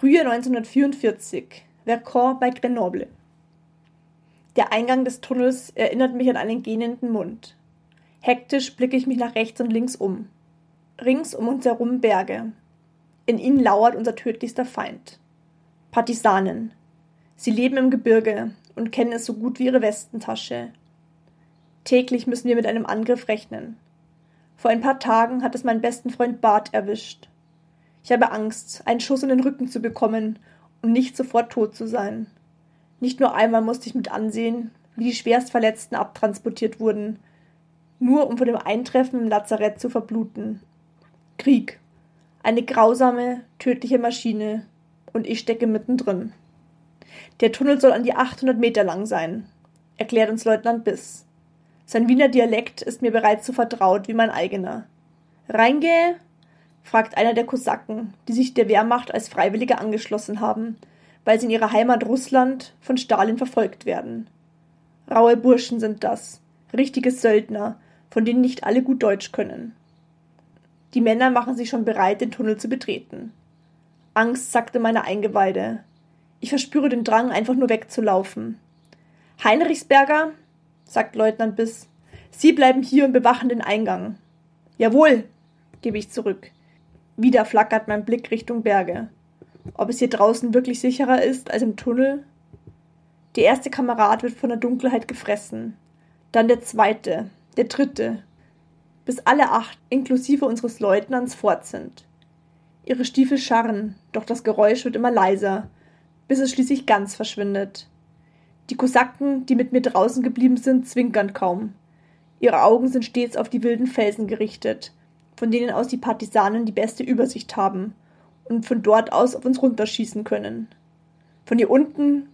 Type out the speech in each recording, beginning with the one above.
Frühjahr 1944, Vercors bei Grenoble. Der Eingang des Tunnels erinnert mich an einen gähnenden Mund. Hektisch blicke ich mich nach rechts und links um. Rings um uns herum Berge. In ihnen lauert unser tödlichster Feind. Partisanen. Sie leben im Gebirge und kennen es so gut wie ihre Westentasche. Täglich müssen wir mit einem Angriff rechnen. Vor ein paar Tagen hat es meinen besten Freund Bart erwischt. Ich habe Angst, einen Schuss in den Rücken zu bekommen und nicht sofort tot zu sein. Nicht nur einmal musste ich mit ansehen, wie die Schwerstverletzten abtransportiert wurden, nur um vor dem Eintreffen im Lazarett zu verbluten. Krieg. Eine grausame, tödliche Maschine. Und ich stecke mittendrin. Der Tunnel soll an die 800 Meter lang sein, erklärt uns Leutnant Biss. Sein Wiener Dialekt ist mir bereits so vertraut wie mein eigener. Reingehe? Fragt einer der Kosaken, die sich der Wehrmacht als Freiwillige angeschlossen haben, weil sie in ihrer Heimat Russland von Stalin verfolgt werden. Raue Burschen sind das, richtige Söldner, von denen nicht alle gut Deutsch können. Die Männer machen sich schon bereit, den Tunnel zu betreten. Angst sackte meine Eingeweide. Ich verspüre den Drang, einfach nur wegzulaufen. Heinrichsberger, sagt Leutnant Biss, Sie bleiben hier und bewachen den Eingang. Jawohl, gebe ich zurück. Wieder flackert mein Blick Richtung Berge. Ob es hier draußen wirklich sicherer ist als im Tunnel? Der erste Kamerad wird von der Dunkelheit gefressen. Dann der zweite, der dritte, bis alle acht, inklusive unseres Leutnants, fort sind. Ihre Stiefel scharren, doch das Geräusch wird immer leiser, bis es schließlich ganz verschwindet. Die Kosaken, die mit mir draußen geblieben sind, zwinkern kaum. Ihre Augen sind stets auf die wilden Felsen gerichtet, von denen aus die Partisanen die beste Übersicht haben und von dort aus auf uns runterschießen können. Von hier unten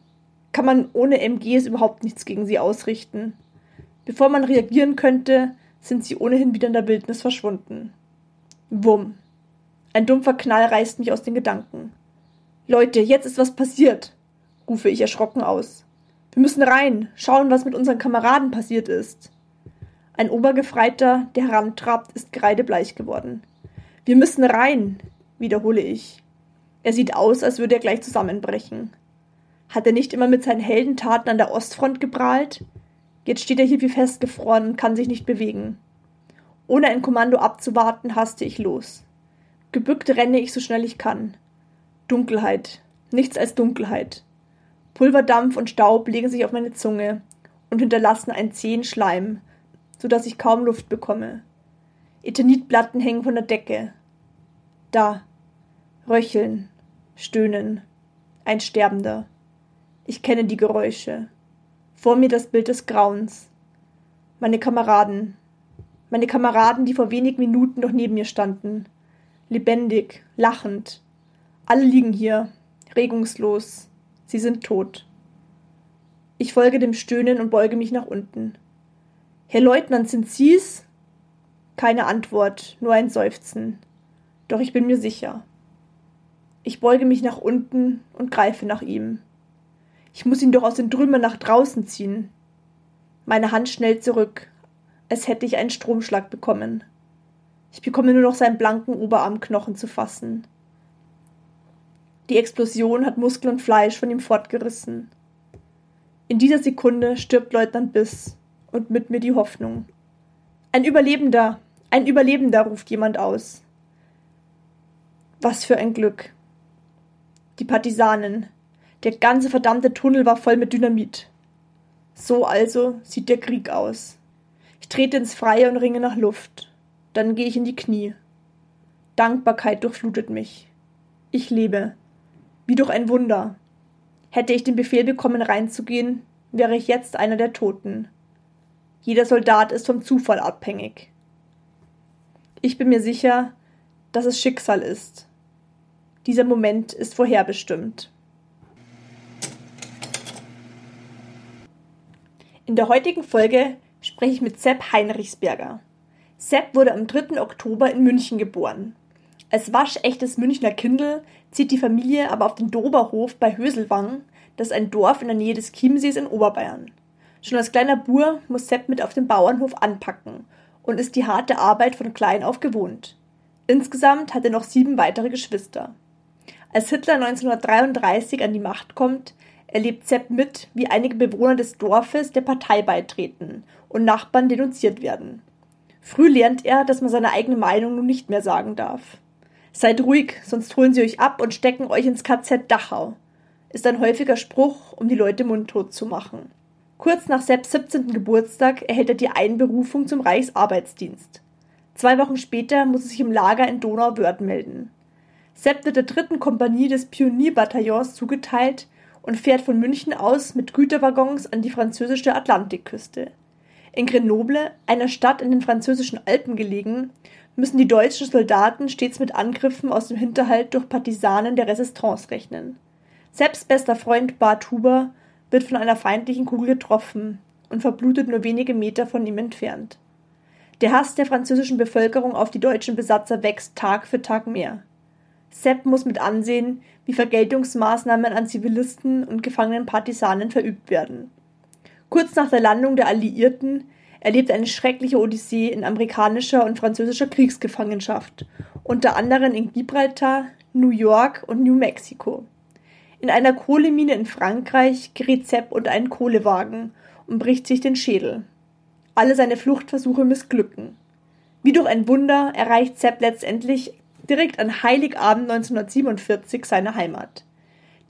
kann man ohne MGs überhaupt nichts gegen sie ausrichten. Bevor man reagieren könnte, sind sie ohnehin wieder in der Wildnis verschwunden. Wumm. Ein dumpfer Knall reißt mich aus den Gedanken. Leute, jetzt ist was passiert, rufe ich erschrocken aus. Wir müssen rein, schauen, was mit unseren Kameraden passiert ist. Ein Obergefreiter, der herantrabt, ist kreidebleich geworden. Wir müssen rein, wiederhole ich. Er sieht aus, als würde er gleich zusammenbrechen. Hat er nicht immer mit seinen Heldentaten an der Ostfront geprahlt? Jetzt steht er hier wie festgefroren und kann sich nicht bewegen. Ohne ein Kommando abzuwarten, haste ich los. Gebückt renne ich so schnell ich kann. Dunkelheit. Nichts als Dunkelheit. Pulverdampf und Staub legen sich auf meine Zunge und hinterlassen einen zähen Schleim, so dass ich kaum Luft bekomme. Eternitplatten hängen von der Decke. Da. Röcheln. Stöhnen. Ein Sterbender. Ich kenne die Geräusche. Vor mir das Bild des Grauens. Meine Kameraden. Meine Kameraden, die vor wenigen Minuten noch neben mir standen. Lebendig, lachend. Alle liegen hier, regungslos. Sie sind tot. Ich folge dem Stöhnen und beuge mich nach unten. Herr Leutnant, sind Sie's? Keine Antwort, nur ein Seufzen. Doch ich bin mir sicher. Ich beuge mich nach unten und greife nach ihm. Ich muss ihn doch aus den Trümmern nach draußen ziehen. Meine Hand schnellt zurück, als hätte ich einen Stromschlag bekommen. Ich bekomme nur noch seinen blanken Oberarmknochen zu fassen. Die Explosion hat Muskel und Fleisch von ihm fortgerissen. In dieser Sekunde stirbt Leutnant Biss und mit mir die Hoffnung. Ein Überlebender, ein Überlebender, ruft jemand aus. Was für ein Glück. Die Partisanen. Der ganze verdammte Tunnel war voll mit Dynamit. So also sieht der Krieg aus. Ich trete ins Freie und ringe nach Luft. Dann gehe ich in die Knie. Dankbarkeit durchflutet mich. Ich lebe. Wie durch ein Wunder. Hätte ich den Befehl bekommen, reinzugehen, wäre ich jetzt einer der Toten. Jeder Soldat ist vom Zufall abhängig. Ich bin mir sicher, dass es Schicksal ist. Dieser Moment ist vorherbestimmt. In der heutigen Folge spreche ich mit Sepp Heinrichsberger. Sepp wurde am 3. Oktober in München geboren. Als waschechtes Münchner Kindl zieht die Familie aber auf den Doberhof bei Höselwang, das ist ein Dorf in der Nähe des Chiemsees in Oberbayern. Schon als kleiner Bur muss Sepp mit auf dem Bauernhof anpacken und ist die harte Arbeit von klein auf gewohnt. Insgesamt hat er noch sieben weitere Geschwister. Als Hitler 1933 an die Macht kommt, erlebt Sepp mit, wie einige Bewohner des Dorfes der Partei beitreten und Nachbarn denunziert werden. Früh lernt er, dass man seine eigene Meinung nun nicht mehr sagen darf. Seid ruhig, sonst holen sie euch ab und stecken euch ins KZ Dachau, ist ein häufiger Spruch, um die Leute mundtot zu machen. Kurz nach Sepps 17. Geburtstag erhält er die Einberufung zum Reichsarbeitsdienst. Zwei Wochen später muss er sich im Lager in Donauwörth melden. Sepp wird der dritten Kompanie des Pionierbataillons zugeteilt und fährt von München aus mit Güterwaggons an die französische Atlantikküste. In Grenoble, einer Stadt in den französischen Alpen gelegen, müssen die deutschen Soldaten stets mit Angriffen aus dem Hinterhalt durch Partisanen der Resistance rechnen. Sepps bester Freund Bart Huber wird von einer feindlichen Kugel getroffen und verblutet nur wenige Meter von ihm entfernt. Der Hass der französischen Bevölkerung auf die deutschen Besatzer wächst Tag für Tag mehr. Sepp muss mit ansehen, wie Vergeltungsmaßnahmen an Zivilisten und gefangenen Partisanen verübt werden. Kurz nach der Landung der Alliierten erlebt eine schreckliche Odyssee in amerikanischer und französischer Kriegsgefangenschaft, unter anderem in Gibraltar, New York und New Mexico. In einer Kohlemine in Frankreich gerät Sepp unter einen Kohlewagen und bricht sich den Schädel. Alle seine Fluchtversuche missglücken. Wie durch ein Wunder erreicht Sepp letztendlich direkt an Heiligabend 1947 seine Heimat.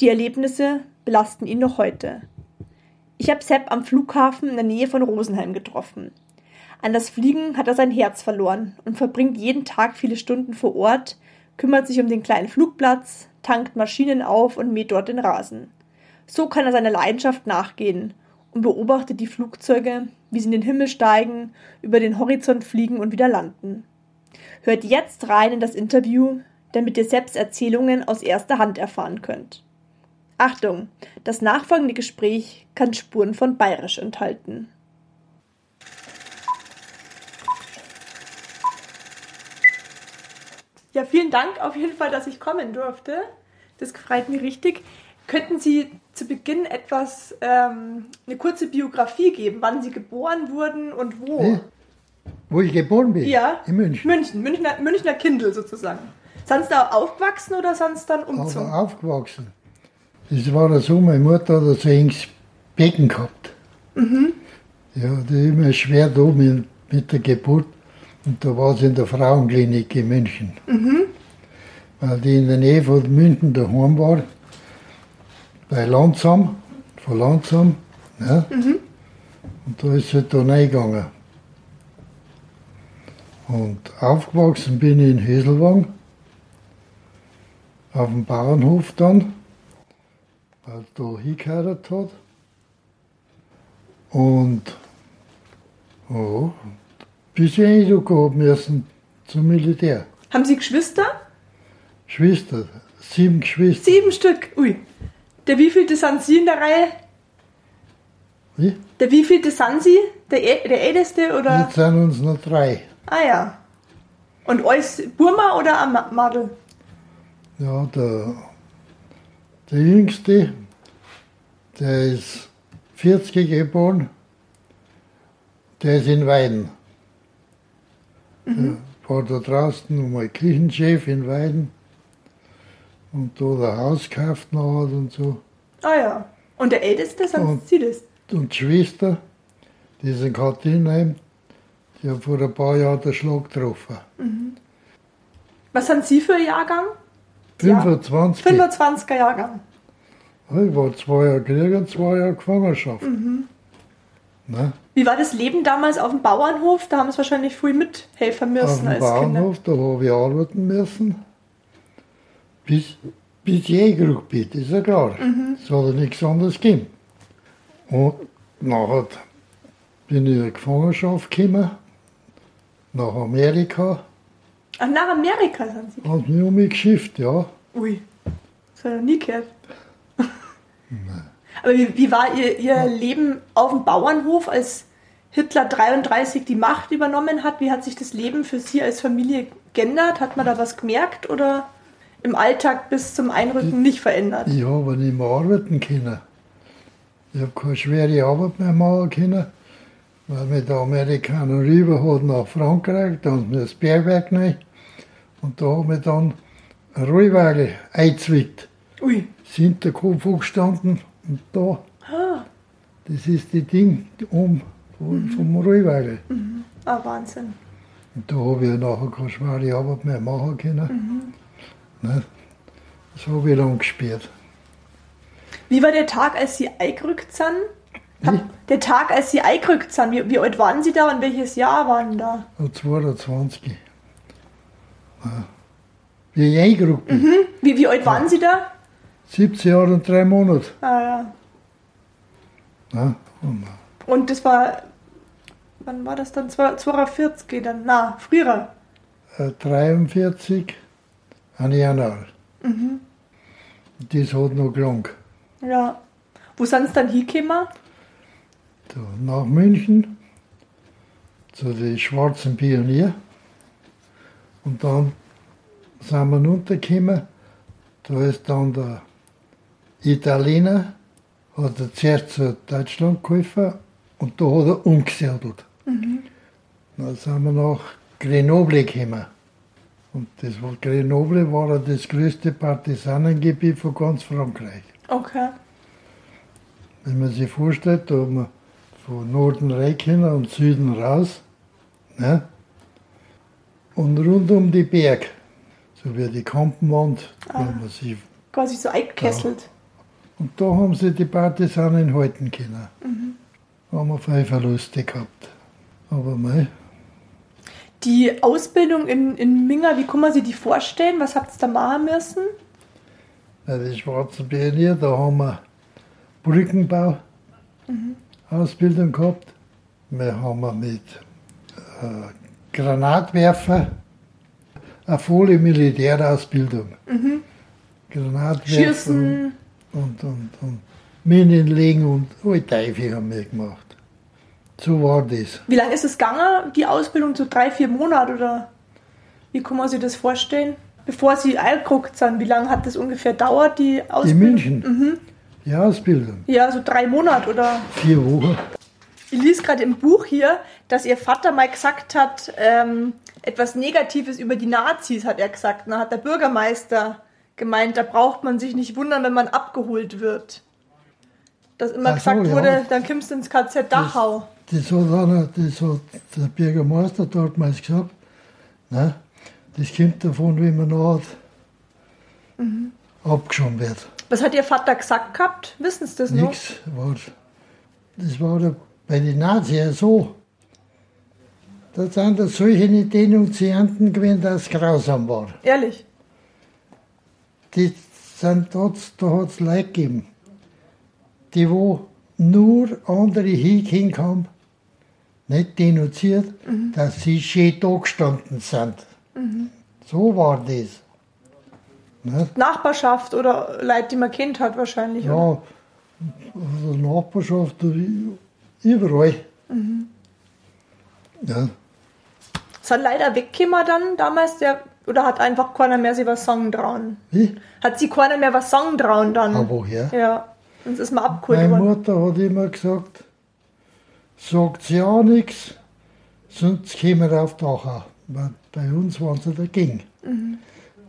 Die Erlebnisse belasten ihn noch heute. Ich habe Sepp am Flughafen in der Nähe von Rosenheim getroffen. An das Fliegen hat er sein Herz verloren und verbringt jeden Tag viele Stunden vor Ort, kümmert sich um den kleinen Flugplatz, tankt Maschinen auf und mäht dort den Rasen. So kann er seiner Leidenschaft nachgehen und beobachtet die Flugzeuge, wie sie in den Himmel steigen, über den Horizont fliegen und wieder landen. Hört jetzt rein in das Interview, damit ihr selbst Erzählungen aus erster Hand erfahren könnt. Achtung, das nachfolgende Gespräch kann Spuren von Bayerisch enthalten. Ja, vielen Dank auf jeden Fall, dass ich kommen durfte. Das freut mich richtig. Könnten Sie zu Beginn etwas, ähm, eine kurze Biografie geben, wann Sie geboren wurden und wo? Hä? Wo ich geboren bin? Ja. In München. München, Münchner, Münchner Kindl sozusagen. Sind Sie da aufgewachsen oder sind Sie dann umgezogen? Aber aufgewachsen. Das war so, meine Mutter hat so enges Becken gehabt. Mhm. Ja, das ist immer schwer da mit, mit der Geburt. Und da war sie in der Frauenklinik in München. Mhm. Weil die in der Nähe von München daheim war. Bei Landsam, von Landsam. Ja. Mhm. Und da ist sie da reingegangen. Und aufgewachsen bin ich in Höselwang. Auf dem Bauernhof dann, weil es da hingeheiratet hat. Und ja, bis ich gehabt müssen zum Militär. Haben Sie Geschwister? Geschwister, sieben Geschwister. Sieben Stück. Ui. Der wievielte sind Sie in der Reihe? Wie? Der wievielte sind Sie? Der, der Älteste oder? Jetzt sind uns noch drei. Ah ja. Und alles Burma oder ein Ma- Madel? Ja, der, der Jüngste, der ist 40 geboren, der ist in Weiden. Der war da draußen nochmal Küchenchef in Weiden und da der Haus gekauft hat und so. Ah ja. Und der Älteste sind Und- Sie das? Und die Schwester, diesen Katrinheim, die haben vor ein paar Jahren den Schlag getroffen. Was sind Sie für ein Jahrgang? Ja. 25. 25er Jahrgang. Ich war zwei Jahre Krieg und zwei Jahre Gefangenschaft. Mhm. Ne? Wie war das Leben damals auf dem Bauernhof? Da haben Sie wahrscheinlich früh mithelfen Auf müssen dem als Kinder. Bahnhof, da habe ich arbeiten müssen. Bis, bis ich eingerückt bin, ist ja klar. Mhm. Es hat ja nichts anderes gegeben. Und nachher bin ich in die Gefangenschaft gekommen, nach Amerika, Ach, nach Amerika sind Sie. hat mich um mich geschifft, ja. Ui, das ich noch nie gehört. Aber wie, wie war Ihr, Ihr Leben auf dem Bauernhof, als Hitler 33 die Macht übernommen hat? Wie hat sich das Leben für Sie als Familie geändert? Hat man da was gemerkt oder im Alltag bis zum Einrücken nicht verändert? Ich habe nicht mehr arbeiten können. Ich habe keine schwere Arbeit mehr machen können, weil mit den Amerikanern rüber hat nach Frankreich, da haben wir das Bergwerk rein. Und da haben wir dann ein Rollwagen eingezwickt. Ui, Sind der Kopf gestanden und da, das ist die Ding um vom, vom Rollwagen. ah, Wahnsinn. Und da habe ich nachher keine schwere Arbeit mehr machen können. Ne? Das habe ich dann gespielt. Wie war der Tag, als Sie eingerückt sind? Der Tag, als Sie eingerückt sind, wie, wie alt waren Sie da und welches Jahr waren da? Und 22. Ja. Wie ich eingerückt bin. Wie, wie alt waren Sie da? 17 Jahre und drei Monate. Ah, ja. Ja. Und Und das war, wann war das dann? 42 dann? Na, früher. äh, 43 ein Januar. Das hat noch gelangt. Ja. Wo sind Sie dann hingekommen? Da, nach München zu den schwarzen Pionier. Und dann sind wir runtergekommen. Da ist dann der Italiener, hat er zuerst zu Deutschland geholfen und da hat er umgesiedelt. Dann sind wir nach Grenoble gekommen. Und das war, Grenoble war ja das größte Partisanengebiet von ganz Frankreich. Okay. Wenn man sich vorstellt, da haben wir von Norden rein und Süden raus. Ne? Und rund um die Berg, so wie die Kampenwand, da haben wir sich, Quasi so eingekesselt. und da haben sie die Partisanen halten können. Da haben wir viele Verluste gehabt. Aber mei, Die Ausbildung in, in Minga, wie kann man sich die vorstellen? Was habt ihr da machen müssen? bei den schwarzen Pionier, da haben wir Brückenbau, Ausbildung gehabt. Wir haben mit äh, Granatwerfer eine volle Militärausbildung. Granatwerfer Schießen. und, und, und Minen legen und alle Teufel haben wir gemacht. So war das. Wie lange ist es gegangen, die Ausbildung? So drei, vier Monate oder wie kann man sich das vorstellen? Bevor Sie eingeguckt sind, wie lange hat das ungefähr dauert, die In Ausbildung? München. Die Ausbildung. Ja, so drei Monate oder? Vier Wochen. Ich lese gerade im Buch hier, dass Ihr Vater mal gesagt hat, ähm, etwas Negatives über die Nazis, hat er gesagt. Da hat der Bürgermeister gemeint, da braucht man sich nicht wundern, wenn man abgeholt wird. Dass immer Ach so, gesagt ja. wurde, dann kommst du ins KZ Dachau. Das hat, einer, das hat der Bürgermeister damals gesagt. Ne? Das kommt davon, wie man nachher abgeschoben wird. Was hat Ihr Vater gesagt gehabt? Wissen Sie das noch? Nichts. War, das war der, bei den Nazis ja so. Da sind da solche Denunzianten gewesen, dass es grausam war. Ehrlich. Die sind, da hat's- da hat es Leute gegeben, die wo nur andere hingekommen haben, nicht denunziert, dass sie schön da gestanden sind. So war das. Ne? Nachbarschaft oder Leute, die man kennt hat wahrscheinlich. oder? Ja, also Nachbarschaft, überall. Ja, Ist er leider weggekommen dann damals, der, oder hat einfach keiner mehr sie was sagen trauen? wie? Hat sie keiner mehr was sagen trauen dann? Aber woher? Ja, sonst ist man abgeholt Meine worden. Mutter hat immer gesagt, sagt ja nichts, sonst kommen wir auf. Weil Bei uns waren sie dagegen.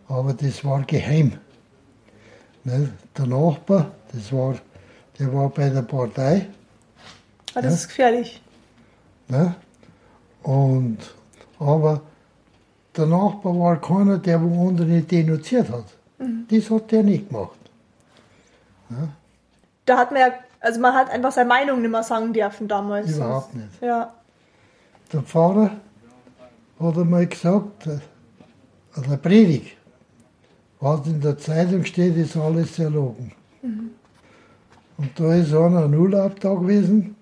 Aber das war geheim. Ne? Der Nachbar, das war, der war bei der Partei Ah, das ist gefährlich. Ne? Und, aber der Nachbar war keiner, der wo andere nicht denunziert hat. Das hat der nicht gemacht. Da hat man ja, also man hat einfach seine Meinung nicht mehr sagen dürfen damals. Überhaupt nicht. Ja. Der Pfarrer hat einmal gesagt, äh, an der Predigt, was in der Zeitung steht, ist alles erlogen. Und da ist einer ein Urlaub da gewesen,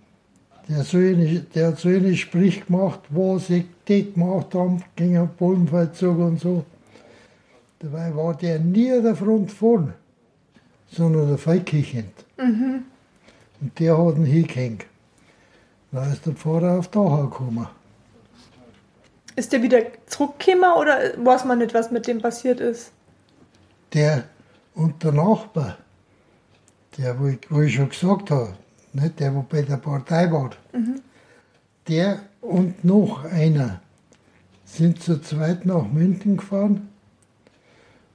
der, so eine, der hat so eine Sprich gemacht, wo sie die gemacht haben, gegen einen Bullenfeldzug und so. Dabei war der nie an der Front vorn, sondern der Feldkirchend. Und der hat ihn hingehängt. Da ist der Pfarrer auf Dachau gekommen. Ist der wieder zurückgekommen oder weiß man nicht, was mit dem passiert ist? der und der Nachbar, der, wo ich, wo ich schon gesagt habe, nicht der, wo bei der Partei war, der und noch einer sind zu zweit nach München gefahren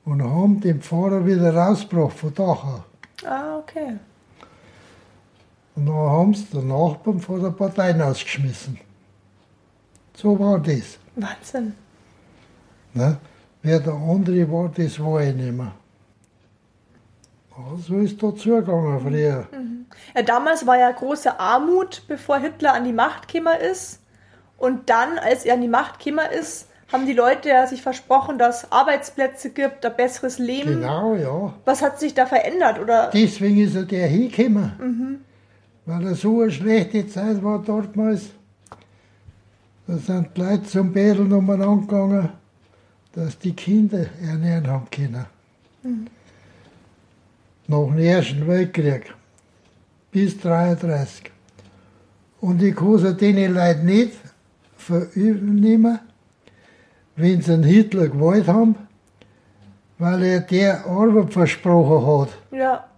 und haben den Pfarrer wieder rausgebracht von Dachau. Ah, okay. Und dann haben sie den Nachbarn von der Partei rausgeschmissen. So war das. Wahnsinn. Ne? Wer der andere war, das war ich nicht mehr. So ist da zugegangen früher. Ja, damals war ja große Armut, bevor Hitler an die Macht gekommen ist. Und dann, als er an die Macht gekommen ist, haben die Leute ja sich versprochen, dass es Arbeitsplätze gibt, ein besseres Leben. Genau, ja. Was hat sich da verändert? Oder Deswegen ist er der hingekommen. Weil er so eine schlechte Zeit war damals. Da sind die Leute zum Betteln umeinander gegangen, dass die Kinder ernähren haben können. Nach dem Ersten Weltkrieg. Bis 1933. Und ich kann es den Leuten nicht verüben, wenn sie einen Hitler gewollt haben, weil er der Arbeit versprochen hat. ja,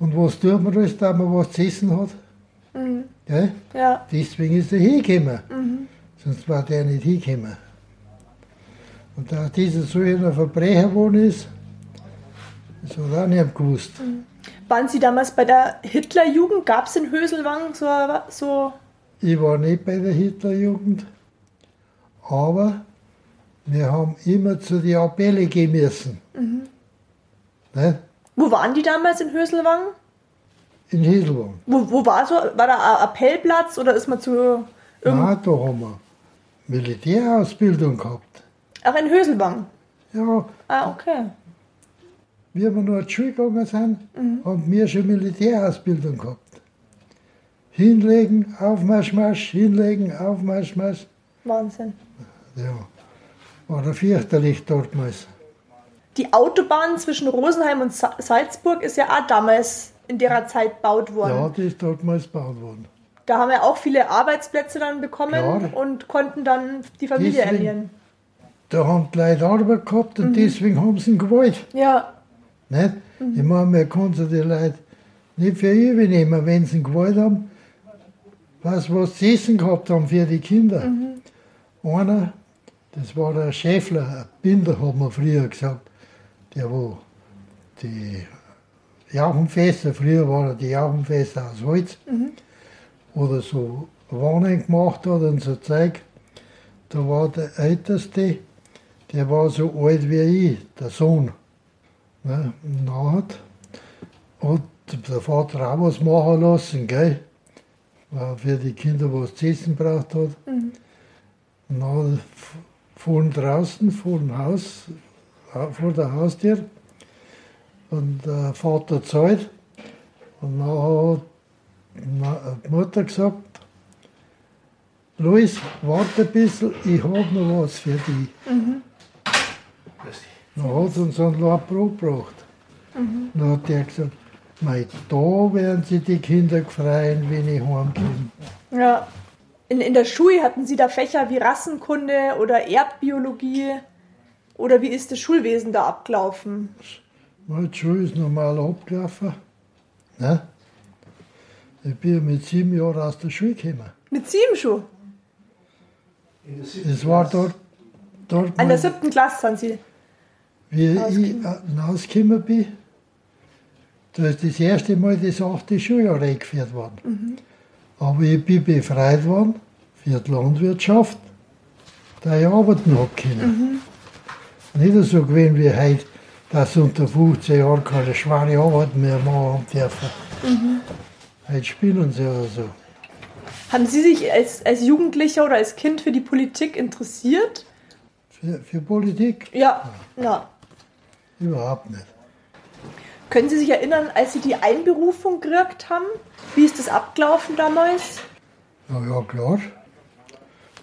Und was tut man alles, da man was zu essen hat? Gell? ja, Deswegen ist er hingekommen. Sonst war der nicht hingekommen. Und da dieser so ein Verbrecher geworden ist, das hat er auch nicht gewusst. Waren Sie damals bei der Hitlerjugend? Gab es in Höselwang so, so Ich war nicht bei der Hitlerjugend, aber wir haben immer zu den Appelle gehen müssen. Ne? Wo waren die damals in Höselwang? In Hieselwang. Wo, wo war so? War da ein Appellplatz oder ist man zu Nein, da haben wir Militärausbildung gehabt. Ach, in Höselwang. Ja, Ah, okay. wie wir noch zur Schule gegangen sind, haben wir schon Militärausbildung gehabt. Hinlegen, Aufmarsch, Marsch, hinlegen, Aufmarsch, Marsch. Wahnsinn. Ja, war der fürchterlich damals. Die Autobahn zwischen Rosenheim und Sa Salzburg ist ja auch damals in der Zeit gebaut worden. Ja, die ist damals gebaut worden. Da haben wir auch viele Arbeitsplätze dann bekommen Klar. und konnten dann die Familie Deswegen- ernähren. Da haben die Leute Arbeit gehabt und deswegen haben sie ihn gewollt. Ja, Nicht? Ich meine, man kann sich die Leute nicht für übel nehmen, wenn sie ihn gewollt haben. Was, was sie essen gehabt haben für die Kinder. Einer, das war der Schäffler, ein Binder, hat man früher gesagt, der wo die Jauchenfässer, früher waren die Jauchenfässer aus Holz, oder so Wannen gemacht hat und so Zeug. Da war der Älteste, der war so alt wie ich, der Sohn. Ne? Und dann hat, der Vater auch was machen lassen, gell? Weil für die Kinder was zu essen braucht hat. Und dann fuhren draußen vor dem Haus, vor der Haustür. Und der Vater zahlt. Und dann hat na- die Mutter gesagt, Luis, warte ein bisschen, ich habe noch was für dich. Dann hat er uns ein Laub Brot gebracht. Dann hat der gesagt, mei, da werden sich die Kinder freuen, wenn ich heimkomme. ja. In, in der Schule hatten Sie da Fächer wie Rassenkunde oder Erdbiologie? Oder wie ist das Schulwesen da abgelaufen? Meine Schule ist normal abgelaufen. Ne? Ich bin mit sieben Jahren aus der Schule gekommen. Mit sieben schon. Es war dort, dort An der siebten Klasse sind Sie. wie ich rausgekommen. äh, rausgekommen bin, da ist das erste Mal das achte Schuljahr eingeführt worden. Aber ich bin befreit worden für die Landwirtschaft, da ich arbeiten hab können. Nicht so gewesen wie heute, dass unter 15 Jahren keine schwere Arbeit mehr machen dürfen. Heute spielen sie oder so. Haben Sie sich als, als Jugendlicher oder als Kind für die Politik interessiert? Für, für Politik Ja, na. überhaupt nicht. Können Sie sich erinnern, als Sie die Einberufung gekriegt haben? Wie ist das abgelaufen damals? Na ja, klar.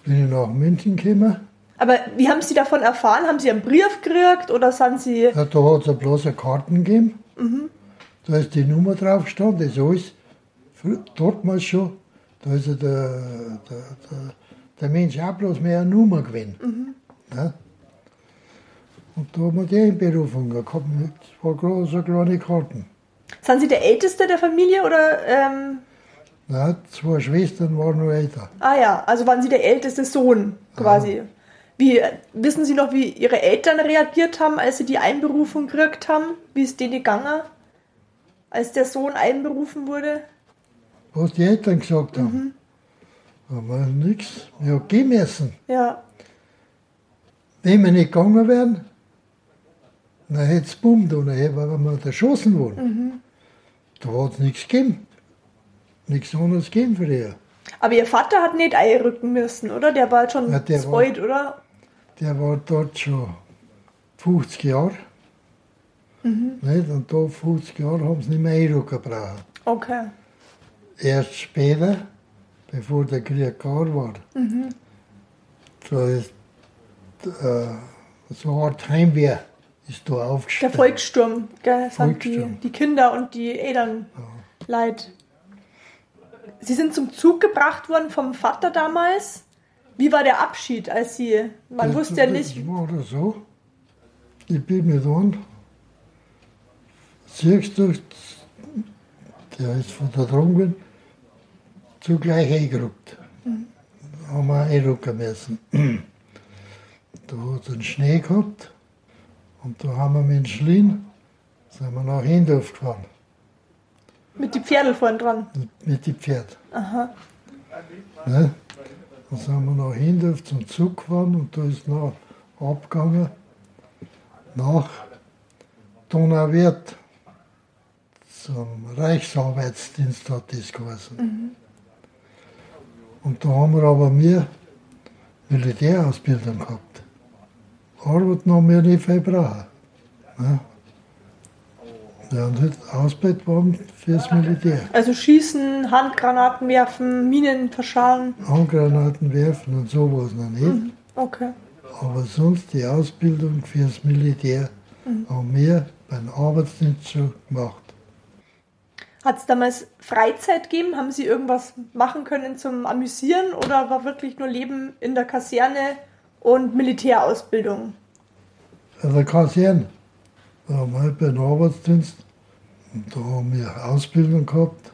Bin ich nach München gekommen. Aber wie haben Sie davon erfahren? Haben Sie einen Brief gekriegt oder sind Sie. Ja, da hat es bloß eine Karten gegeben. Da ist die Nummer drauf gestanden, das ist alles. Dort mal schon, da ist ja der, der, der, der Mensch auch bloß mehr eine Nummer gewesen. Ja? Und da haben wir die Einberufung gehabt. Das war gerade so kleine Karten. Sind Sie der Älteste der Familie oder. Ähm, Ja, zwei Schwestern waren noch älter. ah ja, also waren Sie der älteste Sohn quasi. Wie, wissen Sie noch, wie Ihre Eltern reagiert haben, als Sie die Einberufung gekriegt haben? Wie ist denen gegangen, als der Sohn einberufen wurde? Was die Eltern gesagt haben. Aber nichts. Wir haben gehen müssen. Ja, Wenn wir nicht gegangen wären, dann hätte es bummt und dann hätten wir erschossen worden. Da hat es nichts gegeben. Nichts anderes gegeben für die. aber Ihr Vater hat nicht einrücken müssen, oder? Der war schon Ja, der zu war- alt, oder? Der war dort schon 50 Jahre. Nicht? Und da 50 Jahre haben sie nicht mehr einrücken brauchen. Okay. Erst später, bevor der Krieg gar war, da ist äh, so eine Art Heimwehr ist da Der aufgestellt. Volkssturm, gell, die, Volkssturm. die Kinder und die Eltern leid. Sie sind zum Zug gebracht worden vom Vater damals. Wie war der Abschied, als Sie, man Das- wusste ja nicht, da so. Ich bin mit. Siehst du, der ist von der Drungen zugleich eingerückt. Da haben wir einrücken müssen. Da hat es einen Schnee gehabt und da haben wir mit dem Schlien sind wir nach Hindorf gefahren mit die Pferdel vorn dran. mit dem Pferd. Ne? Dann sind wir nach Hindorf zum Zug gefahren und da ist noch abgegangen nach Donauwörth zum Reichsarbeitsdienst hat das geheißen. Und da haben wir aber mehr Militärausbildung gehabt. Arbeiten haben wir nicht viel brauchen. Ne? Wir haben halt Ausbildung worden fürs Militär. Also schießen, Handgranaten werfen, Minen verschalen. Handgranaten werfen und sowas noch nicht. Okay. Aber sonst die Ausbildung fürs Militär haben wir beim Arbeitsdienst schon gemacht. Hat es damals Freizeit gegeben? Haben Sie irgendwas machen können zum Amüsieren oder war wirklich nur Leben in der Kaserne und Militärausbildung? Bei der Kaserne, da haben wir halt beim Arbeitsdienst, und da haben wir Ausbildung gehabt,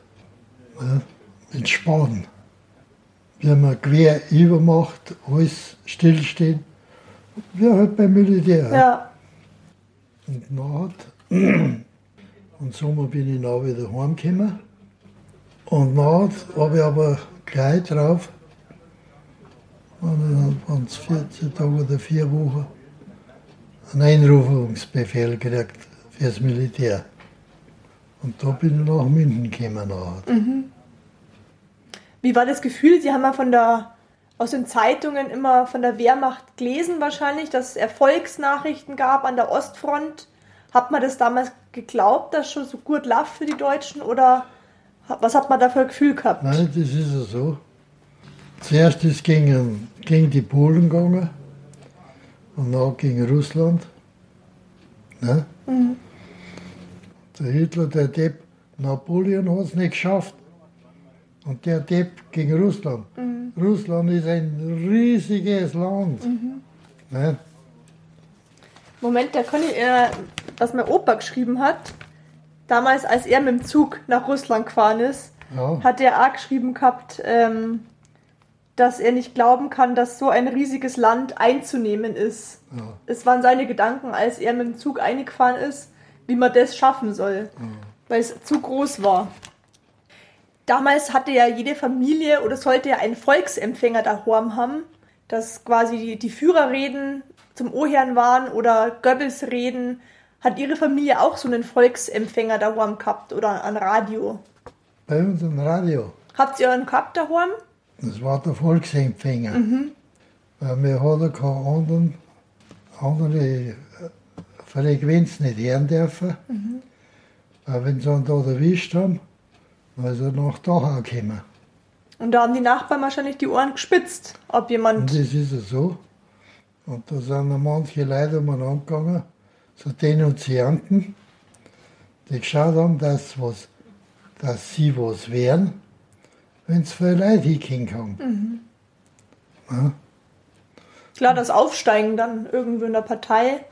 ne, in Spaden. Wie man quer übermacht, alles stillstehen, wie halt beim Militär. Ja. Und nachher, im Sommer bin ich dann wieder heimgekommen. Und nachher habe ich aber gleich drauf, waren es 14 Tage oder vier Wochen, einen Einrufungsbefehl gekriegt fürs Militär. Und da bin ich nach München gekommen. Nachher. Wie war das Gefühl? Sie haben ja von der, aus den Zeitungen immer von der Wehrmacht gelesen wahrscheinlich, dass es Erfolgsnachrichten gab an der Ostfront. Hat man das damals geglaubt, dass schon so gut läuft für die Deutschen oder was hat man da für ein Gefühl gehabt? Nein, das ist ja so. Zuerst ist es gegen, gegen die Polen gegangen und dann gegen Russland. Ne? Der Hitler, der Depp, Napoleon hat es nicht geschafft. Und der Depp gegen Russland. Russland ist ein riesiges Land. Ne? Moment, da kann ich, äh, was mein Opa geschrieben hat. Damals, als er mit dem Zug nach Russland gefahren ist, Ja, hat er auch geschrieben gehabt, ähm, dass er nicht glauben kann, dass so ein riesiges Land einzunehmen ist. ja. Es waren seine Gedanken, als er mit dem Zug eingefahren ist, wie man das schaffen soll, weil es zu groß war. Damals hatte ja jede Familie oder sollte ja einen Volksempfänger daheim haben, dass quasi die, die Führerreden zum Oherrn waren oder Goebbels Reden. Hat Ihre Familie auch so einen Volksempfänger daheim gehabt oder ein Radio? Bei uns im Radio. Habt ihr einen gehabt daheim? Das war der Volksempfänger. Weil wir hatten keine anderen, andere äh, Frequenz nicht hören dürfen. Weil wenn sie ihn da erwischt haben, dann ist er nach da gekommen. Und da haben die Nachbarn wahrscheinlich die Ohren gespitzt, ob Und jemand. das ist ja so. Und da sind manche Leute umeinander gegangen, so Denunzianten, die geschaut haben, dass, was, dass sie was wären, wenn es viele Leute hinkommen haben. Ja, Klar, das Aufsteigen dann irgendwo in der Partei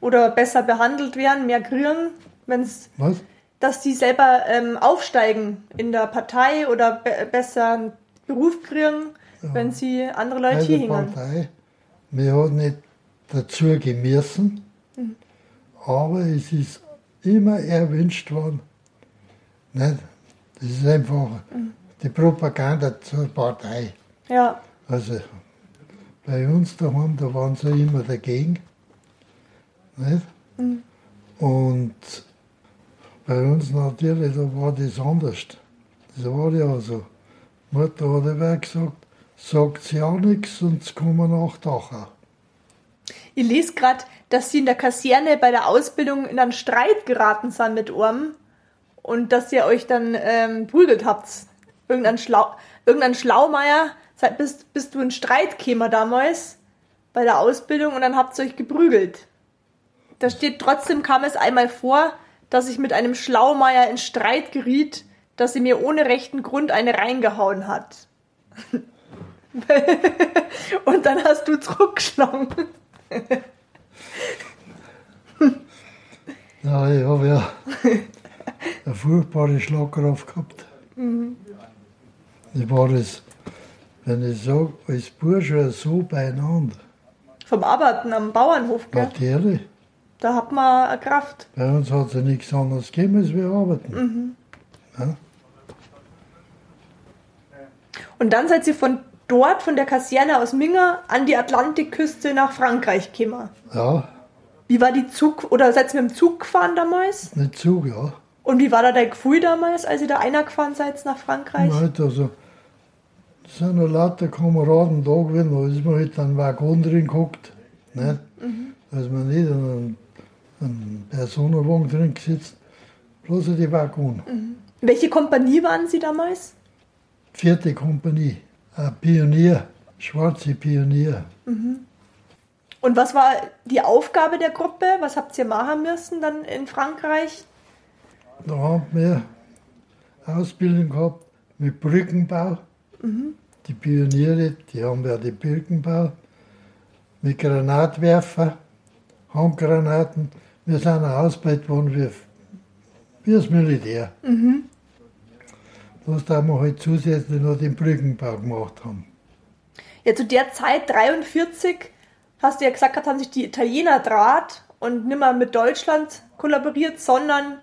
oder besser behandelt werden, mehr kriegen, wenn's, was? dass die selber ähm, aufsteigen in der Partei oder be besser einen Beruf kriegen, wenn sie andere Leute hier hängen. Partei, wir haben nicht dazu gemessen, aber es ist immer erwünscht worden. Nicht? Das ist einfach die Propaganda zur Partei. Ja, Also bei uns daheim, da waren sie immer dagegen. Nicht? Und bei uns natürlich, da war das anders. Das war ja so. Mutter hat immer gesagt, sagt ja nichts und es kommen nach Dachau. ich lese gerade, dass sie in der Kaserne bei der Ausbildung in einen Streit geraten sind mit Orm und dass ihr euch dann ähm, prügelt habt. Irgendein, Schlau irgendein Schlaumeier, seid, bist, bist du in Streit gekommen damals bei der Ausbildung und dann habt ihr euch geprügelt. Da steht trotzdem kam es einmal vor, dass ich mit einem Schlaumeier in Streit geriet, dass sie mir ohne rechten Grund eine reingehauen hat. und dann hast du zurückgeschlagen. Ja, ich habe ja eine furchtbare Schlagkraft gehabt. Ich war das, wenn ich sage, als Bursche so beieinander. Vom Arbeiten am Bauernhof, gell? Natürlich. Da hat man eine Kraft. Bei uns hat es ja nichts anderes gegeben, als wir arbeiten. Ja? Und dann seid ihr von dort, von der Kaserne aus Minga, an die Atlantikküste nach Frankreich gekommen. ja, Wie war die Zug, oder seid ihr mit dem Zug gefahren damals? nicht Zug, ja. Und wie war da dein Gefühl damals, als ihr da einer gefahren seid nach Frankreich? Halt also, sind noch lauter Kameraden da gewesen, da ist man halt einen Waggon drin geguckt. Nicht? Da ist man nicht in einem, einem Personenwagen drin gesetzt, bloß in die Waggon. Welche Kompanie waren Sie damals? Vierte Kompanie, ein Pionier, schwarze Pionier. Und was war die Aufgabe der Gruppe? Was habt ihr machen müssen dann in Frankreich? Da haben wir Ausbildung gehabt mit Brückenbau. Die Pioniere, die haben ja die Brückenbau mit Granatwerfer, Handgranaten. Wir sind auch ausgebildet worden wie, wie das Militär. Bloß da wir halt zusätzlich noch den Brückenbau gemacht haben. Ja, zu der Zeit, 43, hast du ja gesagt, haben sich die Italiener draht und nimmer mit Deutschland kollaboriert, sondern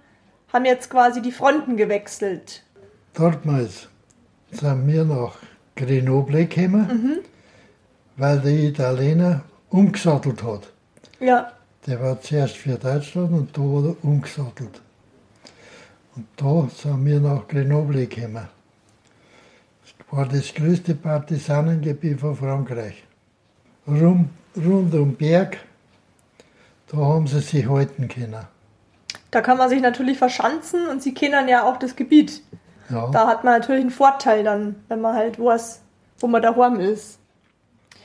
haben jetzt quasi die Fronten gewechselt. Damals sind wir nach Grenoble gekommen, weil der Italiener umgesattelt hat. Ja, Der war zuerst für Deutschland und da hat er umgesattelt. Und da sind wir nach Grenoble gekommen. Das war das größte Partisanengebiet von Frankreich. Rum, rund um Berg, da haben sie sich halten können. da kann man sich natürlich verschanzen und sie kennen ja auch das Gebiet. Ja, Da hat man natürlich einen Vorteil dann, wenn man halt weiß, wo man daheim ist.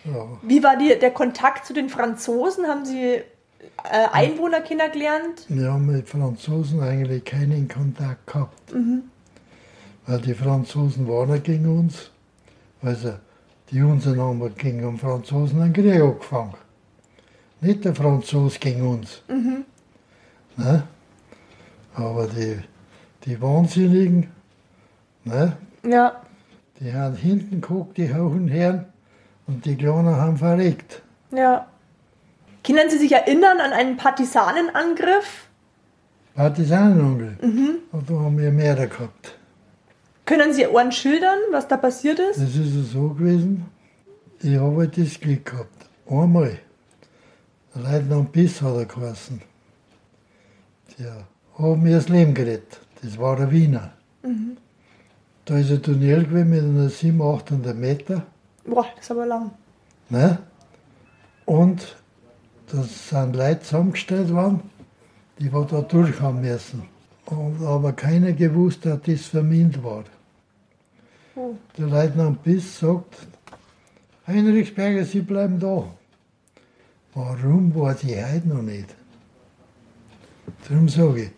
ja. Wie war die, der Kontakt zu den Franzosen? Haben Sie äh, Einwohner kennengelernt? Wir haben mit Franzosen eigentlich keinen Kontakt gehabt. Weil die Franzosen waren nicht gegen uns. Also die Unseren haben gegen den Franzosen einen Krieg angefangen. Nicht der Franzose gegen uns. Ne? Aber die, die Wahnsinnigen, ne? Ja. die haben hinten geguckt, die hohen Herren, und die Kleinen haben verreckt. Ja. Können Sie sich erinnern an einen Partisanenangriff? Partisanenangriff. Und da haben wir mehrere gehabt. Können Sie einen schildern, was da passiert ist? Das ist so gewesen, ich habe halt das Glück gehabt. Einmal, Leutnant Biss hat er geheißen. Der hat mir das Leben gerettet. Das war der Wiener. Da ist ein Tunnel gewesen mit einer 700, 800 Meter. Boah, das ist aber lang. Ne? Und da sind Leute zusammengestellt worden, die wir da durch haben müssen. Und, aber keiner gewusst hat, dass das vermint war. Oh. Der Leutnant Biss sagt, Heinrichsberger, Sie bleiben da. Warum weiß ich heute noch nicht? Darum sage ich,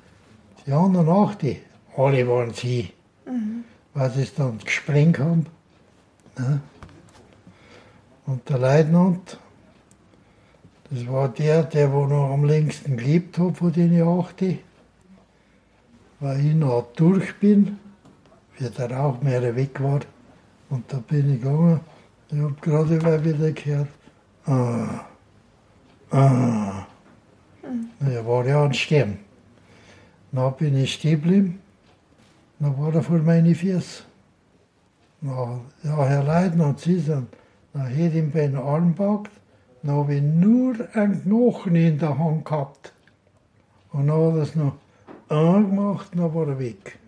die anderen auch die, alle waren sie, weil sie es dann gesprengt haben. Ne? Und der Leutnant, das war der, der wo noch am längsten gelebt hat von den acht, weil ich noch durch bin, wie der Rauchmeer weg war. Und da bin ich gegangen, ich habe gerade wieder gehört, ah, ah. Ja, war ja ein Stern. Dann bin ich stehen geblieben, dann war er vor meine Füße. Na, ja, Herr Leutnant, Sie sind, dann hätte ich ihn bei den Arm gepackt, dann habe ich nur einen Knochen in der Hand gehabt. Und dann hat er es noch angemacht, dann war er weg.